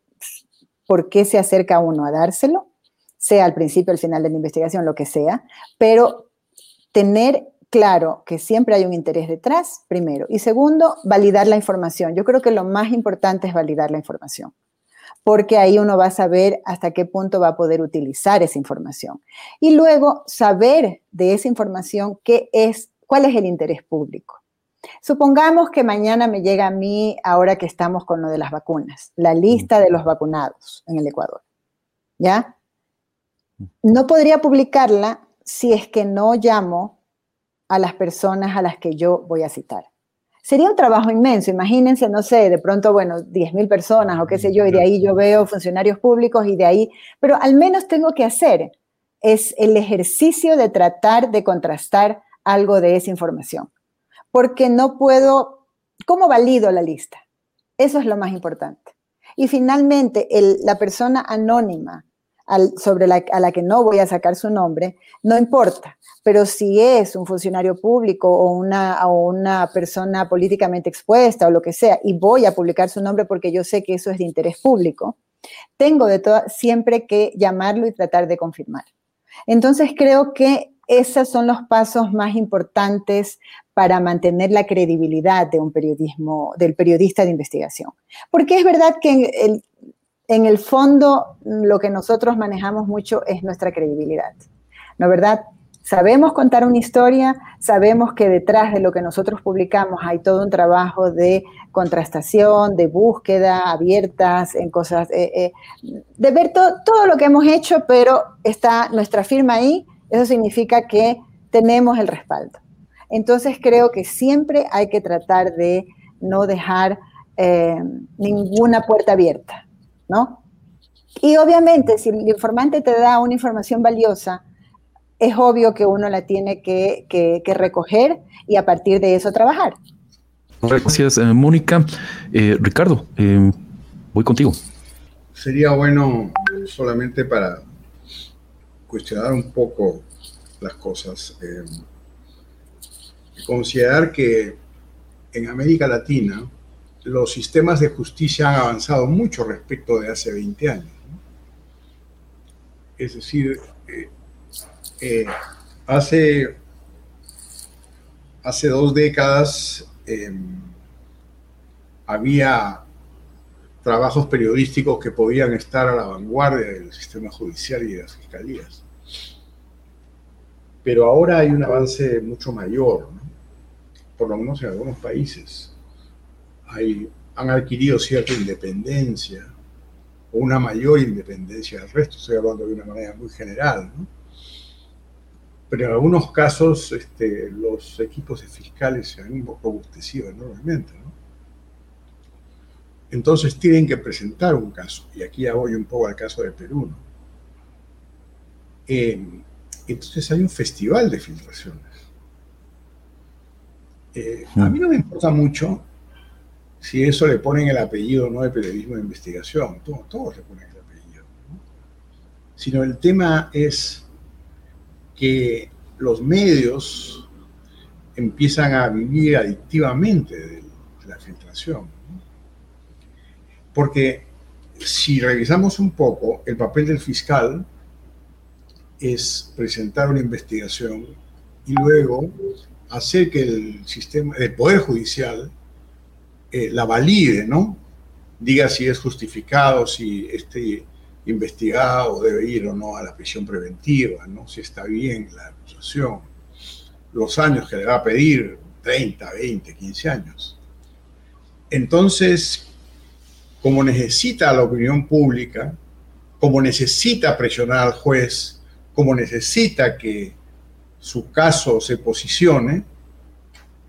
por qué se acerca uno a dárselo, sea al principio, al final de la investigación, lo que sea, pero tener claro que siempre hay un interés detrás, primero. Y segundo, validar la información. Yo creo que lo más importante es validar la información porque ahí uno va a saber hasta qué punto va a poder utilizar esa información. Y luego saber de esa información qué es, cuál es el interés público. Supongamos que mañana me llega a mí, ahora que estamos con lo de las vacunas, la lista de los vacunados en el Ecuador. ¿Ya? No podría publicarla si es que no llamo a las personas a las que yo voy a citar sería un trabajo inmenso. Imagínense, no sé, de pronto, bueno, 10.000 personas o qué sé yo, y de ahí yo veo funcionarios públicos y de ahí, pero al menos tengo que hacer es el ejercicio de tratar de contrastar algo de esa información. Porque no puedo, ¿cómo valido la lista? Eso es lo más importante. Y finalmente, la persona anónima sobre la, a la que no voy a sacar su nombre, no importa. Pero si es un funcionario público o una, o una persona políticamente expuesta o lo que sea, y voy a publicar su nombre porque yo sé que eso es de interés público, tengo de todo, siempre que llamarlo y tratar de confirmar. Entonces creo que esos son los pasos más importantes para mantener la credibilidad de un periodismo, del periodista de investigación. Porque es verdad que en en el fondo lo que nosotros manejamos mucho es nuestra credibilidad. ¿No verdad? Sabemos contar una historia, sabemos que detrás de lo que nosotros publicamos hay todo un trabajo de contrastación, de búsqueda abiertas en cosas, eh, eh, de ver todo lo que hemos hecho, pero está nuestra firma ahí, eso significa que tenemos el respaldo. Entonces creo que siempre hay que tratar de no dejar eh, ninguna puerta abierta, ¿no? Y obviamente, si el informante te da una información valiosa, es obvio que uno la tiene que, recoger y a partir de eso trabajar. Gracias, eh, Mónica. Eh, Ricardo, eh, voy contigo. Sería bueno solamente para cuestionar un poco las cosas, considerar que en América Latina los sistemas de justicia han avanzado mucho respecto de hace 20 años. Es decir, eh, hace, hace dos décadas em, había trabajos periodísticos que podían estar a la vanguardia del sistema judicial y de las fiscalías. Pero ahora hay un avance mucho mayor, por lo menos en algunos países. Han adquirido cierta independencia o una mayor independencia del resto, estoy hablando de una manera muy general. ¿no? pero en algunos casos este, los equipos fiscales se han robustecido enormemente. ¿no? Entonces tienen que presentar un caso, y aquí ya voy un poco al caso de Perú. ¿no? Eh, entonces hay un festival de filtraciones. Eh, a mí no me importa mucho si eso le ponen el apellido no de periodismo de investigación, todos, le ponen el apellido, ¿no? sino el tema es que los medios empiezan a vivir adictivamente de la filtración. Porque si revisamos un poco, el papel del fiscal es presentar una investigación y luego hacer que el sistema, el Poder Judicial eh, la valide, ¿no? Diga si es justificado, si este investigado debe ir o no a la prisión preventiva, ¿no? si está bien la acusación, los años que le va a pedir, 30, 20, 15 años. Entonces, como necesita la opinión pública, como necesita presionar al juez, como necesita que su caso se posicione,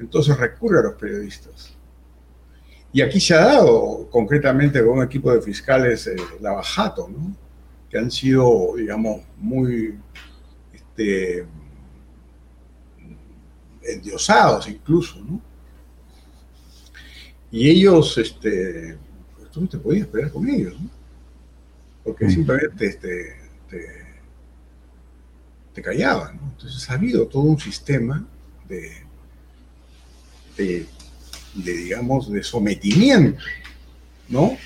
entonces recurre a los periodistas. Y aquí se ha dado concretamente con un equipo de fiscales eh, Lavajato, ¿no? que han sido, digamos, muy este, endiosados incluso, ¿no? Y ellos, este, tú no te podías pelear con ellos, ¿no? Porque simplemente este, te, callaban, ¿no? Entonces ha habido todo un sistema de, de de, digamos, de sometimiento, ¿no?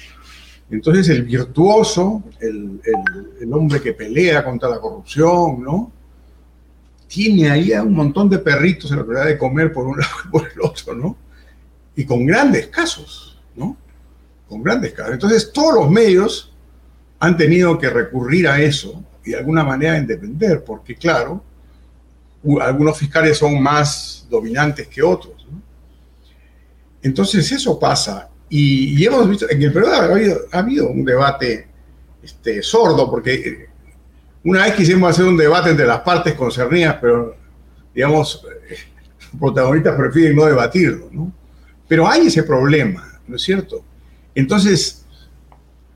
Entonces el virtuoso, el, hombre que pelea contra la corrupción, ¿no? Tiene ahí un montón de perritos en la oportunidad de comer por un lado y por el otro, ¿no? Y con grandes casos, ¿no? Con grandes casos. Entonces todos los medios han tenido que recurrir a eso y de alguna manera independer, porque claro, algunos fiscales son más dominantes que otros. Entonces eso pasa. Y, hemos visto, en el Perú ha habido, un debate este, sordo, porque eh, una vez quisimos hacer un debate entre las partes concernidas, pero digamos, los eh, protagonistas prefieren no debatirlo, ¿no? Pero hay ese problema, ¿no es cierto? Entonces,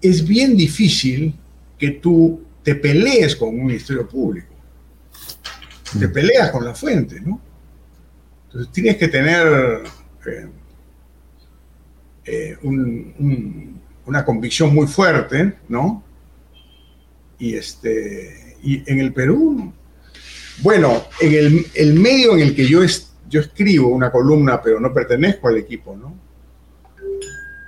es bien difícil que tú te pelees con un ministerio público. te peleas con la fuente, ¿no? Entonces tienes que tener eh, una convicción muy fuerte, ¿no? Y, este, y en el Perú, bueno, en el, medio en el que yo, yo escribo una columna, pero no pertenezco al equipo, ¿no?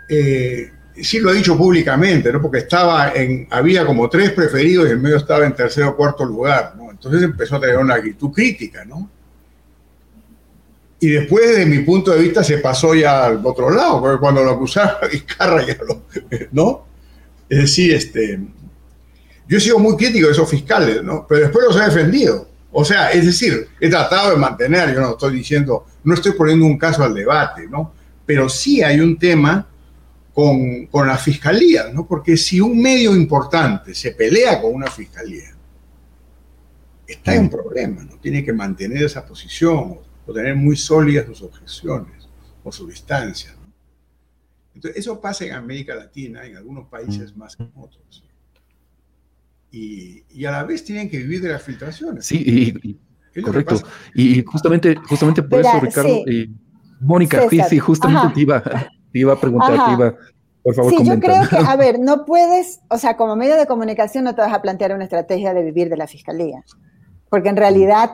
Eh, sí lo he dicho públicamente, ¿no? Porque estaba en, había como tres preferidos y el medio estaba en tercer o cuarto lugar, ¿no? Entonces empezó a tener una actitud crítica, ¿no? Y después, desde mi punto de vista, se pasó ya al otro lado, porque cuando lo acusaron a Vizcarra ya lo, ¿no? Es decir, este, yo he sido muy crítico de esos fiscales, ¿no? Pero después los he defendido. O sea, es decir, he tratado de mantener, yo no estoy diciendo, no estoy poniendo un caso al debate, ¿no? Pero sí hay un tema con, con la fiscalía, ¿no? Porque si un medio importante se pelea con una fiscalía, está en un problema, ¿no? Tiene que mantener esa posición o tener muy sólidas sus objeciones o su distancia. Entonces, eso pasa en América Latina, en algunos países mm. más que en otros. Y, y, a la vez tienen que vivir de las filtraciones. Sí, correcto. Y justamente, justamente por eso, Ricardo, Mónica, sí, sí, justamente te iba, te iba, a preguntar, te iba, por favor, Sí, yo creo que, a ver, no puedes, o sea, como medio de comunicación no te vas a plantear una estrategia de vivir de la fiscalía, porque en realidad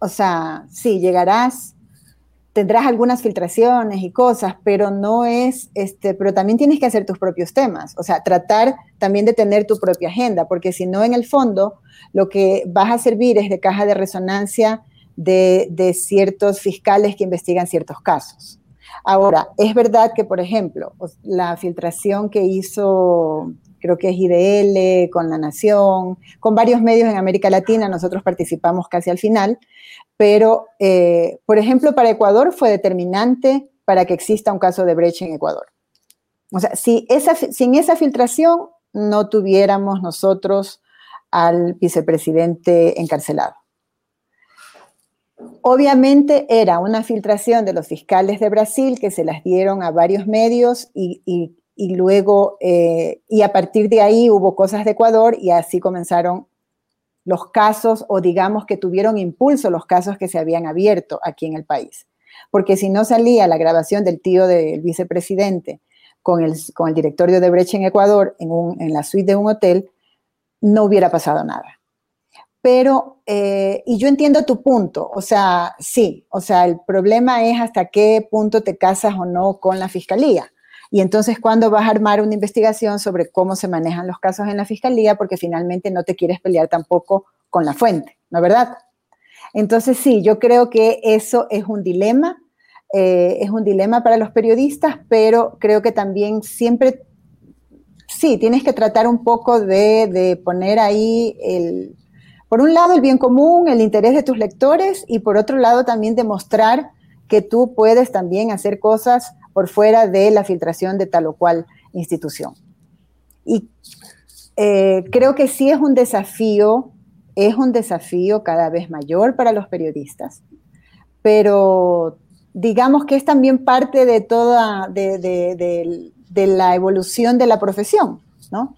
o sea, sí, llegarás, tendrás algunas filtraciones y cosas, pero no es, este, pero también tienes que hacer tus propios temas, o sea, tratar también de tener tu propia agenda, porque si no, en el fondo, lo que vas a servir es de caja de resonancia de, de ciertos fiscales que investigan ciertos casos. Ahora, es verdad que, por ejemplo, la filtración que hizo creo que es IDL, con La Nación, con varios medios en América Latina, nosotros participamos casi al final, pero, eh, por ejemplo, para Ecuador fue determinante para que exista un caso de brecha en Ecuador. O sea, si sin esa filtración no tuviéramos nosotros al vicepresidente encarcelado. Obviamente era una filtración de los fiscales de Brasil que se las dieron a varios medios y, y luego, eh, y a partir de ahí hubo cosas de Ecuador y así comenzaron los casos o digamos que tuvieron impulso los casos que se habían abierto aquí en el país. Porque si no salía la grabación del tío del vicepresidente con el, con el directorio de Brecha en Ecuador en, un, en la suite de un hotel, no hubiera pasado nada. Pero, eh, y yo entiendo tu punto, o sea, sí, o sea, el problema es hasta qué punto te casas o no con la fiscalía. Y entonces, ¿cuándo vas a armar una investigación sobre cómo se manejan los casos en la fiscalía? Porque finalmente no te quieres pelear tampoco con la fuente, ¿no es verdad? Entonces, sí, yo creo que eso es un dilema, eh, es un dilema para los periodistas, pero creo que también siempre, sí, tienes que tratar un poco de, de poner ahí el, por un lado, el bien común, el interés de tus lectores, y por otro lado, también demostrar que tú puedes también hacer cosas por fuera de la filtración de tal o cual institución. Y eh, creo que sí es un desafío, es un desafío cada vez mayor para los periodistas, pero digamos que es también parte de toda, de, la evolución de la profesión, ¿no?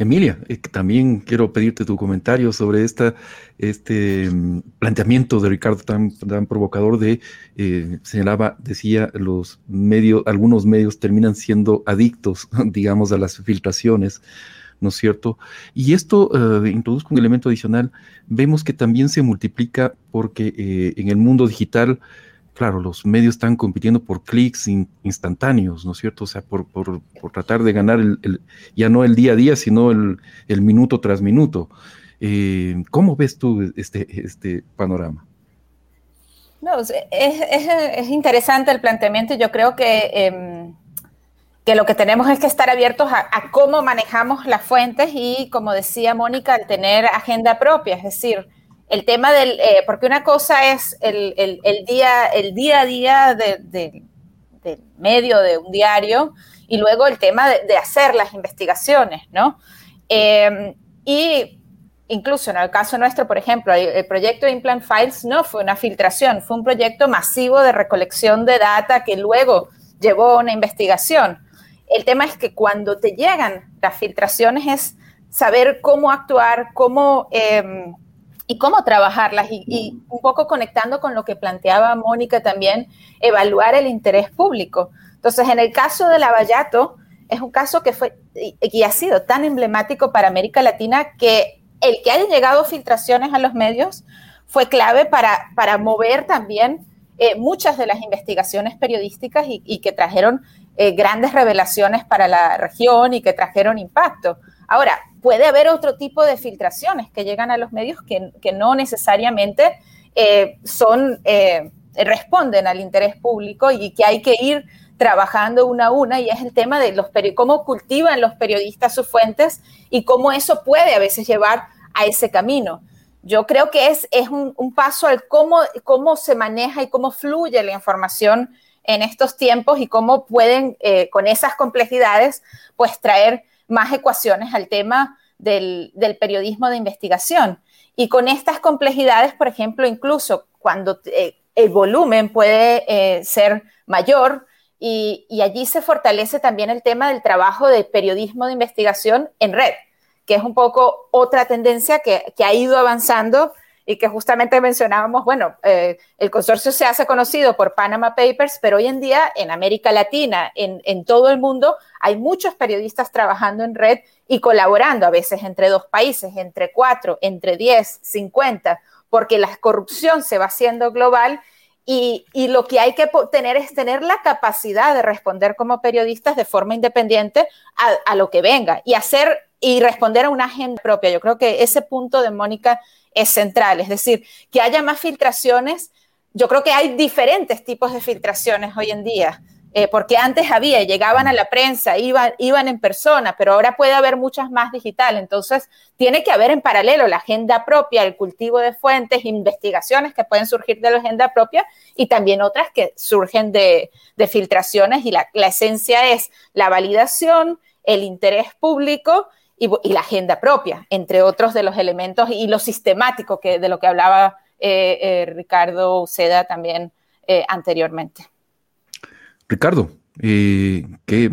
Emilia, eh, también quiero pedirte tu comentario sobre este mm, planteamiento de Ricardo tan, tan provocador de, eh, señalaba, decía, los medios, algunos medios terminan siendo adictos, digamos, a las filtraciones, ¿no es cierto? Y esto eh, introduzco un elemento adicional, vemos que también se multiplica porque en el mundo digital, claro, los medios están compitiendo por clics instantáneos, ¿no es cierto? O sea, por, tratar de ganar el, ya no el día a día, sino el, minuto tras minuto. Eh, ¿Cómo ves tú este, este panorama? No, es, interesante el planteamiento. Yo creo que, em, que lo que tenemos es que estar abiertos a, a, cómo manejamos las fuentes y, como decía Mónica, al tener agenda propia, es decir, el tema del, eh, porque una cosa es el, día, el día a día del medio de un diario y luego el tema de, hacer las investigaciones, ¿no? Em, y incluso en el caso nuestro, por ejemplo, el proyecto Implant Files no fue una filtración, fue un proyecto masivo de recolección de data que luego llevó a una investigación. El tema es que cuando te llegan las filtraciones es saber cómo actuar, cómo... Em, y cómo trabajarlas y, un poco conectando con lo que planteaba Mónica también, evaluar el interés público. Entonces, en el caso de Lavallato, es un caso que fue y, ha sido tan emblemático para América Latina que el que hayan llegado filtraciones a los medios fue clave para, para mover también eh, muchas de las investigaciones periodísticas y, que trajeron eh, grandes revelaciones para la región y que trajeron impacto. Ahora, puede haber otro tipo de filtraciones que llegan a los medios que, no necesariamente eh, son, responden al interés público y que hay que ir trabajando una a una y es el tema de los cómo cultivan los periodistas sus fuentes y cómo eso puede a veces llevar a ese camino. Yo creo que es, es un, paso al cómo, cómo se maneja y cómo fluye la información en estos tiempos y cómo pueden, eh, con esas complejidades, pues traer más ecuaciones al tema del, periodismo de investigación. Y con estas complejidades, por ejemplo, incluso cuando eh, el volumen puede eh, ser mayor, y, allí se fortalece también el tema del trabajo de periodismo de investigación en red, que es un poco otra tendencia que, ha ido avanzando y que justamente mencionábamos, bueno, eh, el consorcio se hace conocido por Panama Papers, pero hoy en día en América Latina, en, en, todo el mundo, hay muchos periodistas trabajando en red y colaborando a veces entre dos países, entre cuatro, entre diez, cincuenta, porque la corrupción se va haciendo global y, lo que hay que tener es tener la capacidad de responder como periodistas de forma independiente a, lo que venga y hacer y responder a una agenda propia. Yo creo que ese punto de Mónica es central, es decir, que haya más filtraciones. Yo creo que hay diferentes tipos de filtraciones hoy en día. Eh, porque antes había, llegaban a la prensa, iban, iban en persona, pero ahora puede haber muchas más digital. Entonces, tiene que haber en paralelo la agenda propia, el cultivo de fuentes, investigaciones que pueden surgir de la agenda propia y también otras que surgen de, filtraciones y la, esencia es la validación, el interés público y, la agenda propia, entre otros de los elementos y lo sistemático que, de lo que hablaba eh, eh, Ricardo Uceda también anteriormente. Ricardo, eh, que,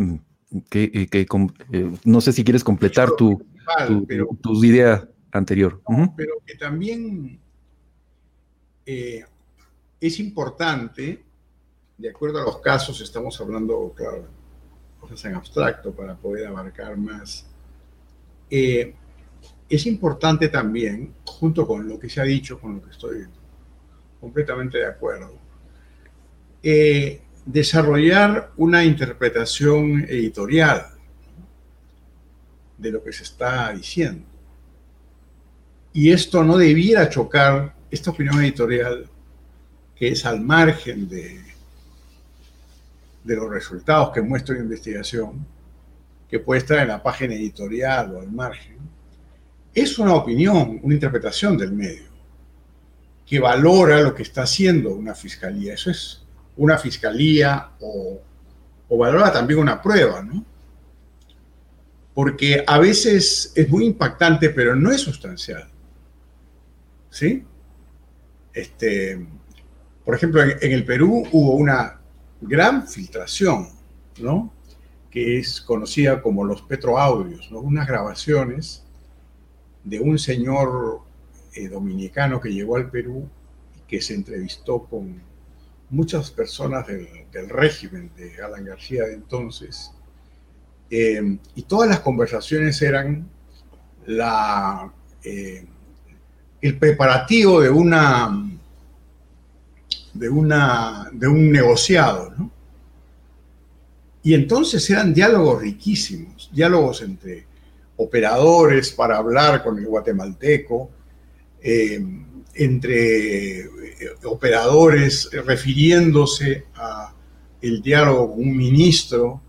eh, eh, no sé si quieres completar tu, tu, idea anterior. Pero que también es importante, de acuerdo a los casos, estamos hablando, claro, cosas en abstracto para poder abarcar más. Es importante también, junto con lo que se ha dicho, con lo que estoy completamente de acuerdo, eh, desarrollar una interpretación editorial de lo que se está diciendo. Y esto no debiera chocar, esta opinión editorial, que es al margen de, de los resultados que muestra la investigación, que puede estar en la página editorial o al margen, es una opinión, una interpretación del medio, que valora lo que está haciendo una fiscalía. Eso es una fiscalía o, valora también una prueba, ¿no? Porque a veces es muy impactante, pero no es sustancial. ¿Sí? Este, por ejemplo, en, el Perú hubo una gran filtración, ¿no? Que es conocida como los petroaudios, ¿no? Unas grabaciones de un señor eh, dominicano que llegó al Perú y que se entrevistó con muchas personas del, régimen de Alan García de entonces, eh, y todas las conversaciones eran la, eh, el preparativo de una de, una, de un negociado, ¿no? Y entonces eran diálogos riquísimos, diálogos entre operadores para hablar con el guatemalteco, eh, entre eh, operadores refiriéndose a el diálogo con un ministro,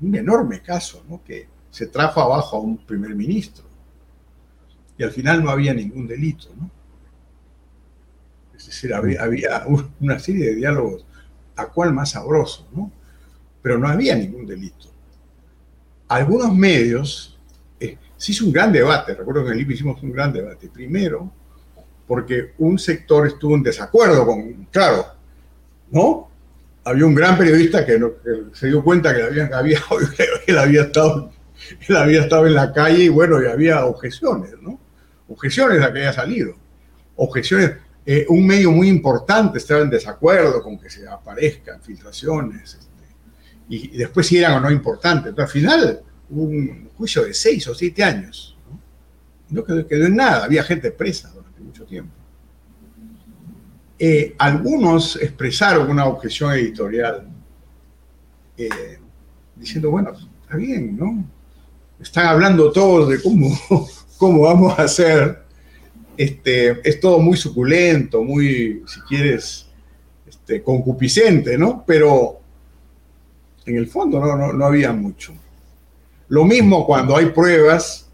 un enorme caso, ¿no? que se trajo abajo a un primer ministro. Y al final no había ningún delito. ¿no? Es decir, había, había una serie de diálogos a cual más sabroso, ¿no? Pero no había ningún delito. Algunos medios, eh, se hizo un gran debate, recuerdo que en el IPI hicimos un gran debate. Primero, porque un sector estuvo en desacuerdo con, claro, ¿no? Había un gran periodista que, se dio cuenta que él, había estado, había estado en la calle y bueno, había objeciones, ¿no? Objeciones a que haya salido. objeciones. Eh, un medio muy importante estaba en desacuerdo con que se aparezcan filtraciones. Y, después si eran o no importantes. Pero al final hubo un juicio de seis o siete años. No, no quedó, en nada. Había gente presa durante mucho tiempo. Eh, algunos expresaron una objeción editorial eh, diciendo, bueno, está bien, ¿no? Están hablando todos de cómo, cómo vamos a hacer. Este, es todo muy suculento, muy, si quieres, este, concupiscente, ¿no? Pero en el fondo no, no, había mucho. Lo mismo cuando hay pruebas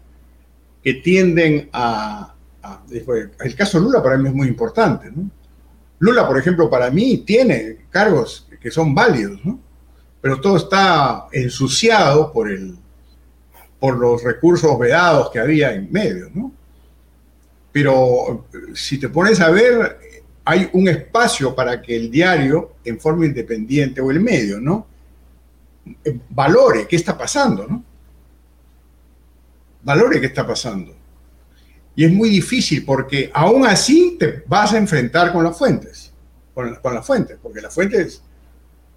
que tienden a, a, El caso Lula para mí es muy importante, ¿no? Lula, por ejemplo, para mí tiene cargos que son válidos, ¿no? Pero todo está ensuciado por, el, por los recursos vedados que había en medio, ¿no? Pero si te pones a ver, hay un espacio para que el diario, en forma independiente, o el medio, ¿no? Valore qué está pasando, ¿no? Valore qué está pasando. Y es muy difícil porque aún así te vas a enfrentar con las fuentes, con, las fuentes, porque las fuentes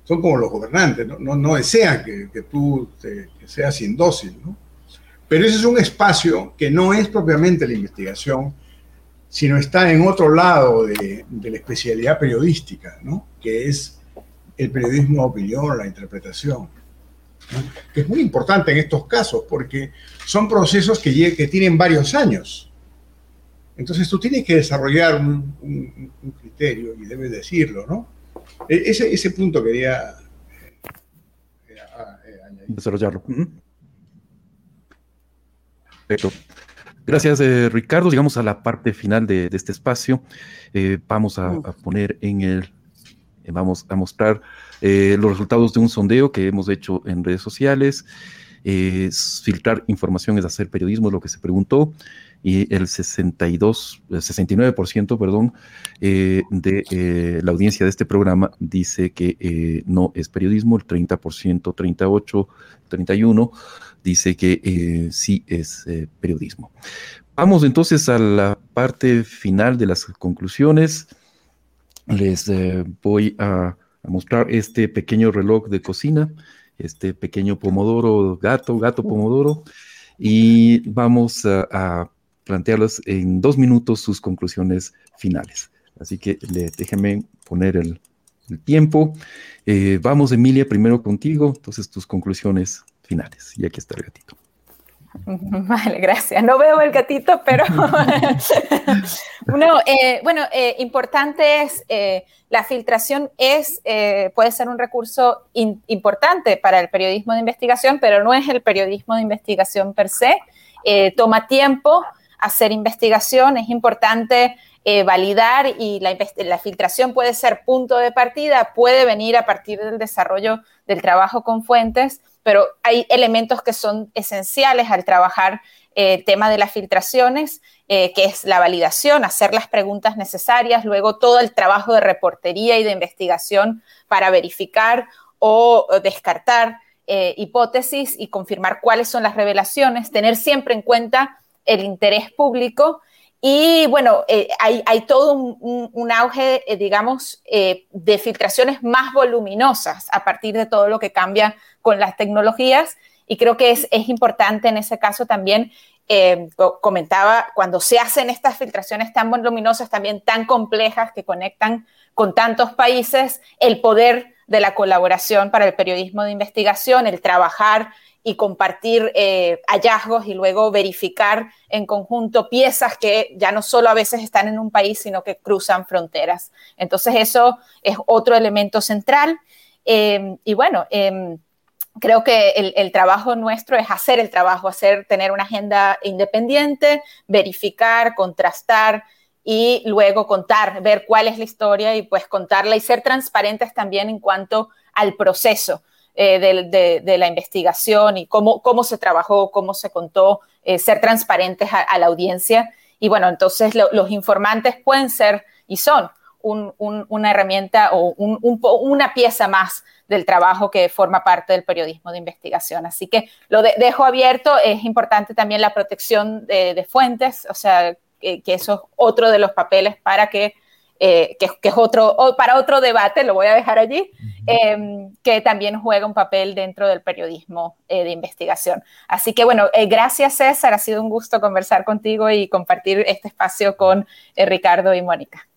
son como los gobernantes, no, no, desean que, tú seas indócil, ¿no? Pero ese es un espacio que no es propiamente la investigación, sino está en otro lado de, la especialidad periodística, ¿no? Que es el periodismo de opinión, la interpretación, que es muy importante en estos casos porque son procesos que, que tienen varios años. Entonces tú tienes que desarrollar un, criterio y debes decirlo, ¿no? E, ese, ese punto quería eh, eh, añadir. Desarrollarlo. Perfecto. Gracias, eh, Ricardo. Llegamos a la parte final de, este espacio. vamos a, poner en el, vamos a mostrar los resultados de un sondeo que hemos hecho en redes sociales. filtrar información es hacer periodismo, es lo que se preguntó y el 62, el 69%, perdón, eh, de eh, la audiencia de este programa dice que eh, no es periodismo, el 30%, 38, 31 dice que sí es periodismo. Vamos entonces a la parte final de las conclusiones. Les voy a, mostrar este pequeño reloj de cocina, este pequeño pomodoro, gato, gato pomodoro, y vamos a plantearlos en dos minutos sus conclusiones finales. Así que le, déjenme poner el, tiempo. Eh, vamos, Emilia, primero contigo, entonces tus conclusiones finales. Y aquí está el gatito. Vale, gracias. No veo el gatito, pero eh, bueno, eh, importante es, la filtración es, puede ser un recurso importante para el periodismo de investigación, pero no es el periodismo de investigación per se. toma tiempo, hacer investigación, es importante eh, validar y la, filtración puede ser punto de partida, puede venir a partir del desarrollo del trabajo con fuentes, pero hay elementos que son esenciales al trabajar eh, el tema de las filtraciones, eh, que es la validación, hacer las preguntas necesarias, luego todo el trabajo de reportería y de investigación para verificar o descartar hipótesis y confirmar cuáles son las revelaciones, tener siempre en cuenta el interés público. Y bueno, eh, hay, todo un, auge, eh, digamos, eh, de filtraciones más voluminosas a partir de todo lo que cambia con las tecnologías. Y creo que es, es importante en ese caso también, comentaba, cuando se hacen estas filtraciones tan voluminosas, también tan complejas que conectan con tantos países, el poder de la colaboración para el periodismo de investigación, el trabajar y compartir eh, hallazgos y luego verificar en conjunto piezas que ya no solo a veces están en un país, sino que cruzan fronteras. Entonces eso es otro elemento central. Em, y bueno, em, creo que el, trabajo nuestro es hacer el trabajo, hacer, tener una agenda independiente, verificar, contrastar y luego contar, ver cuál es la historia y pues contarla y ser transparentes también en cuanto al proceso eh, de, la investigación y cómo, cómo se trabajó, cómo se contó, eh, ser transparentes a, la audiencia. Y bueno, entonces los informantes pueden ser y son una herramienta o una pieza más del trabajo que forma parte del periodismo de investigación. Así que lo dejo abierto. Es importante también la protección de, fuentes, o sea, que eso es otro de los papeles para que eh, que, es otro, para otro debate, lo voy a dejar allí, em, que también juega un papel dentro del periodismo eh, de investigación. Así que bueno, eh, gracias César, ha sido un gusto conversar contigo y compartir este espacio con Ricardo y Mónica.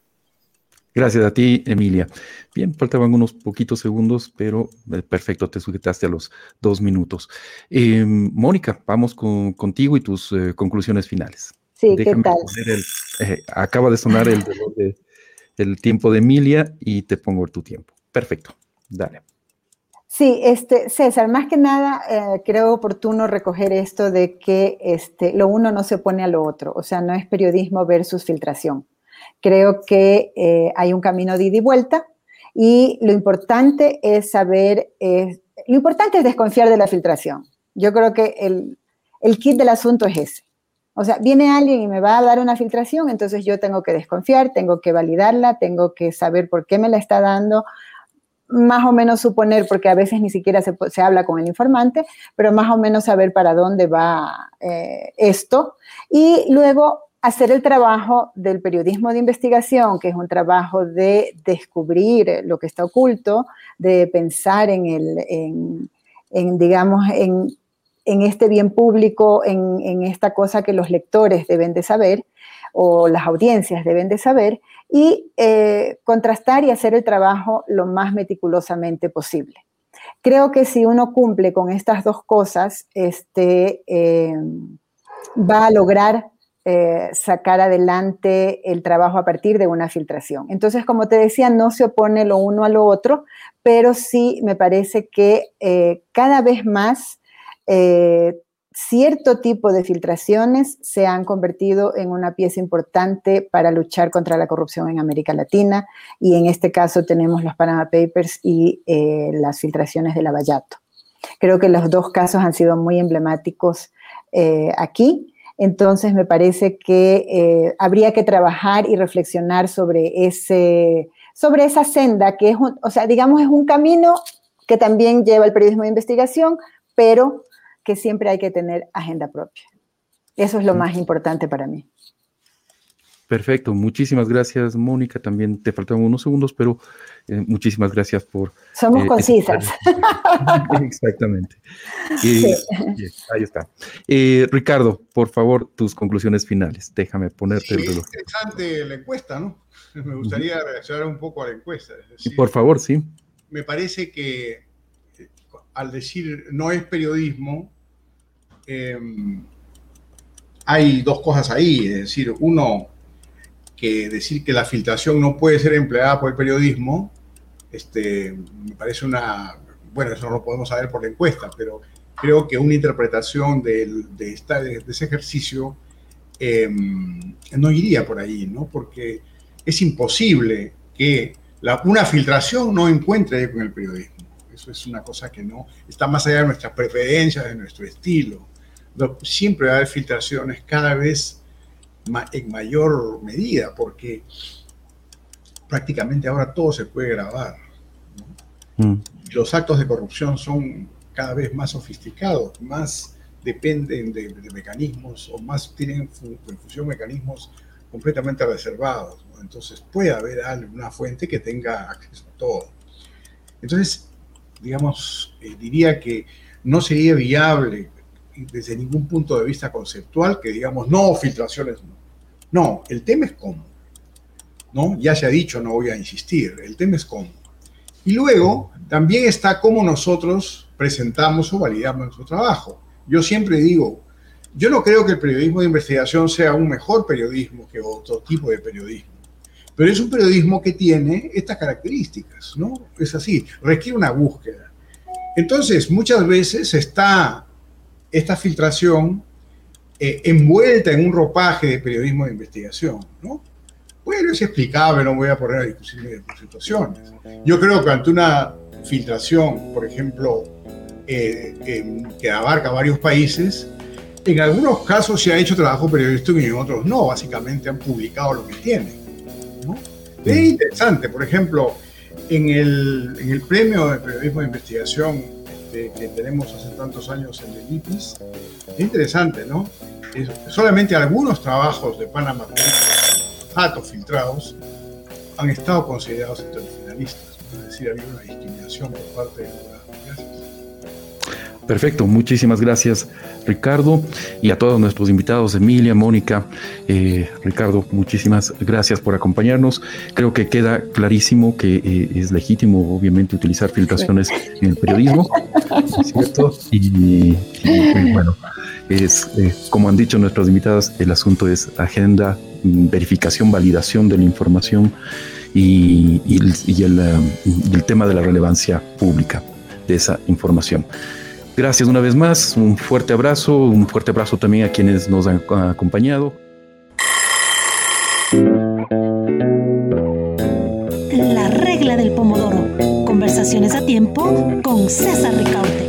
Gracias a ti, Emilia. Bien, faltaban unos poquitos segundos, pero perfecto, te sujetaste a los dos minutos. Em, Mónica, vamos contigo y tus conclusiones finales. Sí, ¿qué tal? acaba de sonar el dolor de, el tiempo de Emilia y te pongo tu tiempo. Perfecto, dale. Sí, este, César, más que nada eh, creo oportuno recoger esto de que este, lo uno no se opone a lo otro, o sea, no es periodismo versus filtración. Creo que eh, hay un camino de ida y vuelta y lo importante es saber, lo importante es desconfiar de la filtración. Yo creo que el, el kit del asunto es ese. O sea, viene alguien y me va a dar una filtración, entonces yo tengo que desconfiar, tengo que validarla, tengo que saber por qué me la está dando, más o menos suponer, porque a veces ni siquiera se, habla con el informante, pero más o menos saber para dónde va eh, esto. Y luego hacer el trabajo del periodismo de investigación, que es un trabajo de descubrir lo que está oculto, de pensar en el, en digamos, en en este bien público, en, esta cosa que los lectores deben de saber o las audiencias deben de saber y eh, contrastar y hacer el trabajo lo más meticulosamente posible. Creo que si uno cumple con estas dos cosas, este, eh, va a lograr eh, sacar adelante el trabajo a partir de una filtración. Entonces, como te decía, no se opone lo uno a lo otro, pero sí me parece que cada vez más eh, cierto tipo de filtraciones se han convertido en una pieza importante para luchar contra la corrupción en América Latina y en este caso tenemos los Panama Papers y eh, las filtraciones de Lavallato. Creo que los dos casos han sido muy emblemáticos eh, aquí. Entonces me parece que habría que trabajar y reflexionar sobre, ese, sobre esa senda que es, o sea, digamos, es un camino que también lleva el periodismo de investigación, pero que siempre hay que tener agenda propia. Eso es lo más importante para mí. Perfecto, muchísimas gracias Mónica, también te faltan unos segundos, pero eh, muchísimas gracias por... Somos eh, concisas. Exactamente. ahí está. Eh, Ricardo, por favor, tus conclusiones finales. Déjame ponerte el reloj. Es interesante la encuesta, ¿no? Me gustaría reaccionar un poco a la encuesta. por favor, sí. Me parece que al decir no es periodismo, Em, hay dos cosas ahí, es decir, uno, que decir que la filtración no puede ser empleada por el periodismo, este, me parece una, bueno, eso no lo podemos saber por la encuesta, pero creo que una interpretación de, esta, de, ese ejercicio em, no iría por ahí, ¿no? Porque es imposible que la, una filtración no encuentre con el periodismo. Eso es una cosa que no está más allá de nuestras preferencias, de nuestro estilo siempre va a haber filtraciones cada vez en mayor medida, porque prácticamente ahora todo se puede grabar. Mm. Los actos de corrupción son cada vez más sofisticados, más dependen de, mecanismos o más tienen en función mecanismos completamente reservados. Entonces puede haber alguna fuente que tenga acceso a todo. Entonces, digamos, eh, diría que no sería viable desde ningún punto de vista conceptual que digamos, no, filtraciones no. No, el tema es cómo. ¿no? Ya se ha dicho, no voy a insistir, el tema es cómo. Y luego también está cómo nosotros presentamos o validamos nuestro trabajo. Yo siempre digo, yo no creo que el periodismo de investigación sea un mejor periodismo que otro tipo de periodismo, pero es un periodismo que tiene estas características, ¿no? Es así, requiere una búsqueda. Entonces, muchas veces está esta filtración eh, envuelta en un ropaje de periodismo de investigación, ¿no? Bueno, es explicable, no voy a poner a discusión de situaciones. Yo creo que ante una filtración, por ejemplo, eh, que abarca varios países, en algunos casos se ha hecho trabajo periodístico y en otros no, básicamente han publicado lo que tienen. ¿no? Es mm. interesante, por ejemplo, en el, en el premio de periodismo de investigación que tenemos hace tantos años en el IPIS. Es interesante, ¿no? solamente algunos trabajos de Panamá datos filtrados han estado considerados entre los finalistas. Es decir, había una discriminación por parte de Perfecto, muchísimas gracias Ricardo y a todos nuestros invitados, Emilia, Mónica, eh, Ricardo, muchísimas gracias por acompañarnos. Creo que queda clarísimo que eh, es legítimo, obviamente, utilizar filtraciones en el periodismo, ¿cierto? Y, bueno, es eh, como han dicho nuestros invitados, el asunto es agenda, verificación, validación de la información y, el, el tema de la relevancia pública de esa información. Gracias una vez más, un fuerte abrazo, un fuerte abrazo también a quienes nos han acompañado. La regla del pomodoro. Conversaciones a tiempo con César Ricaute.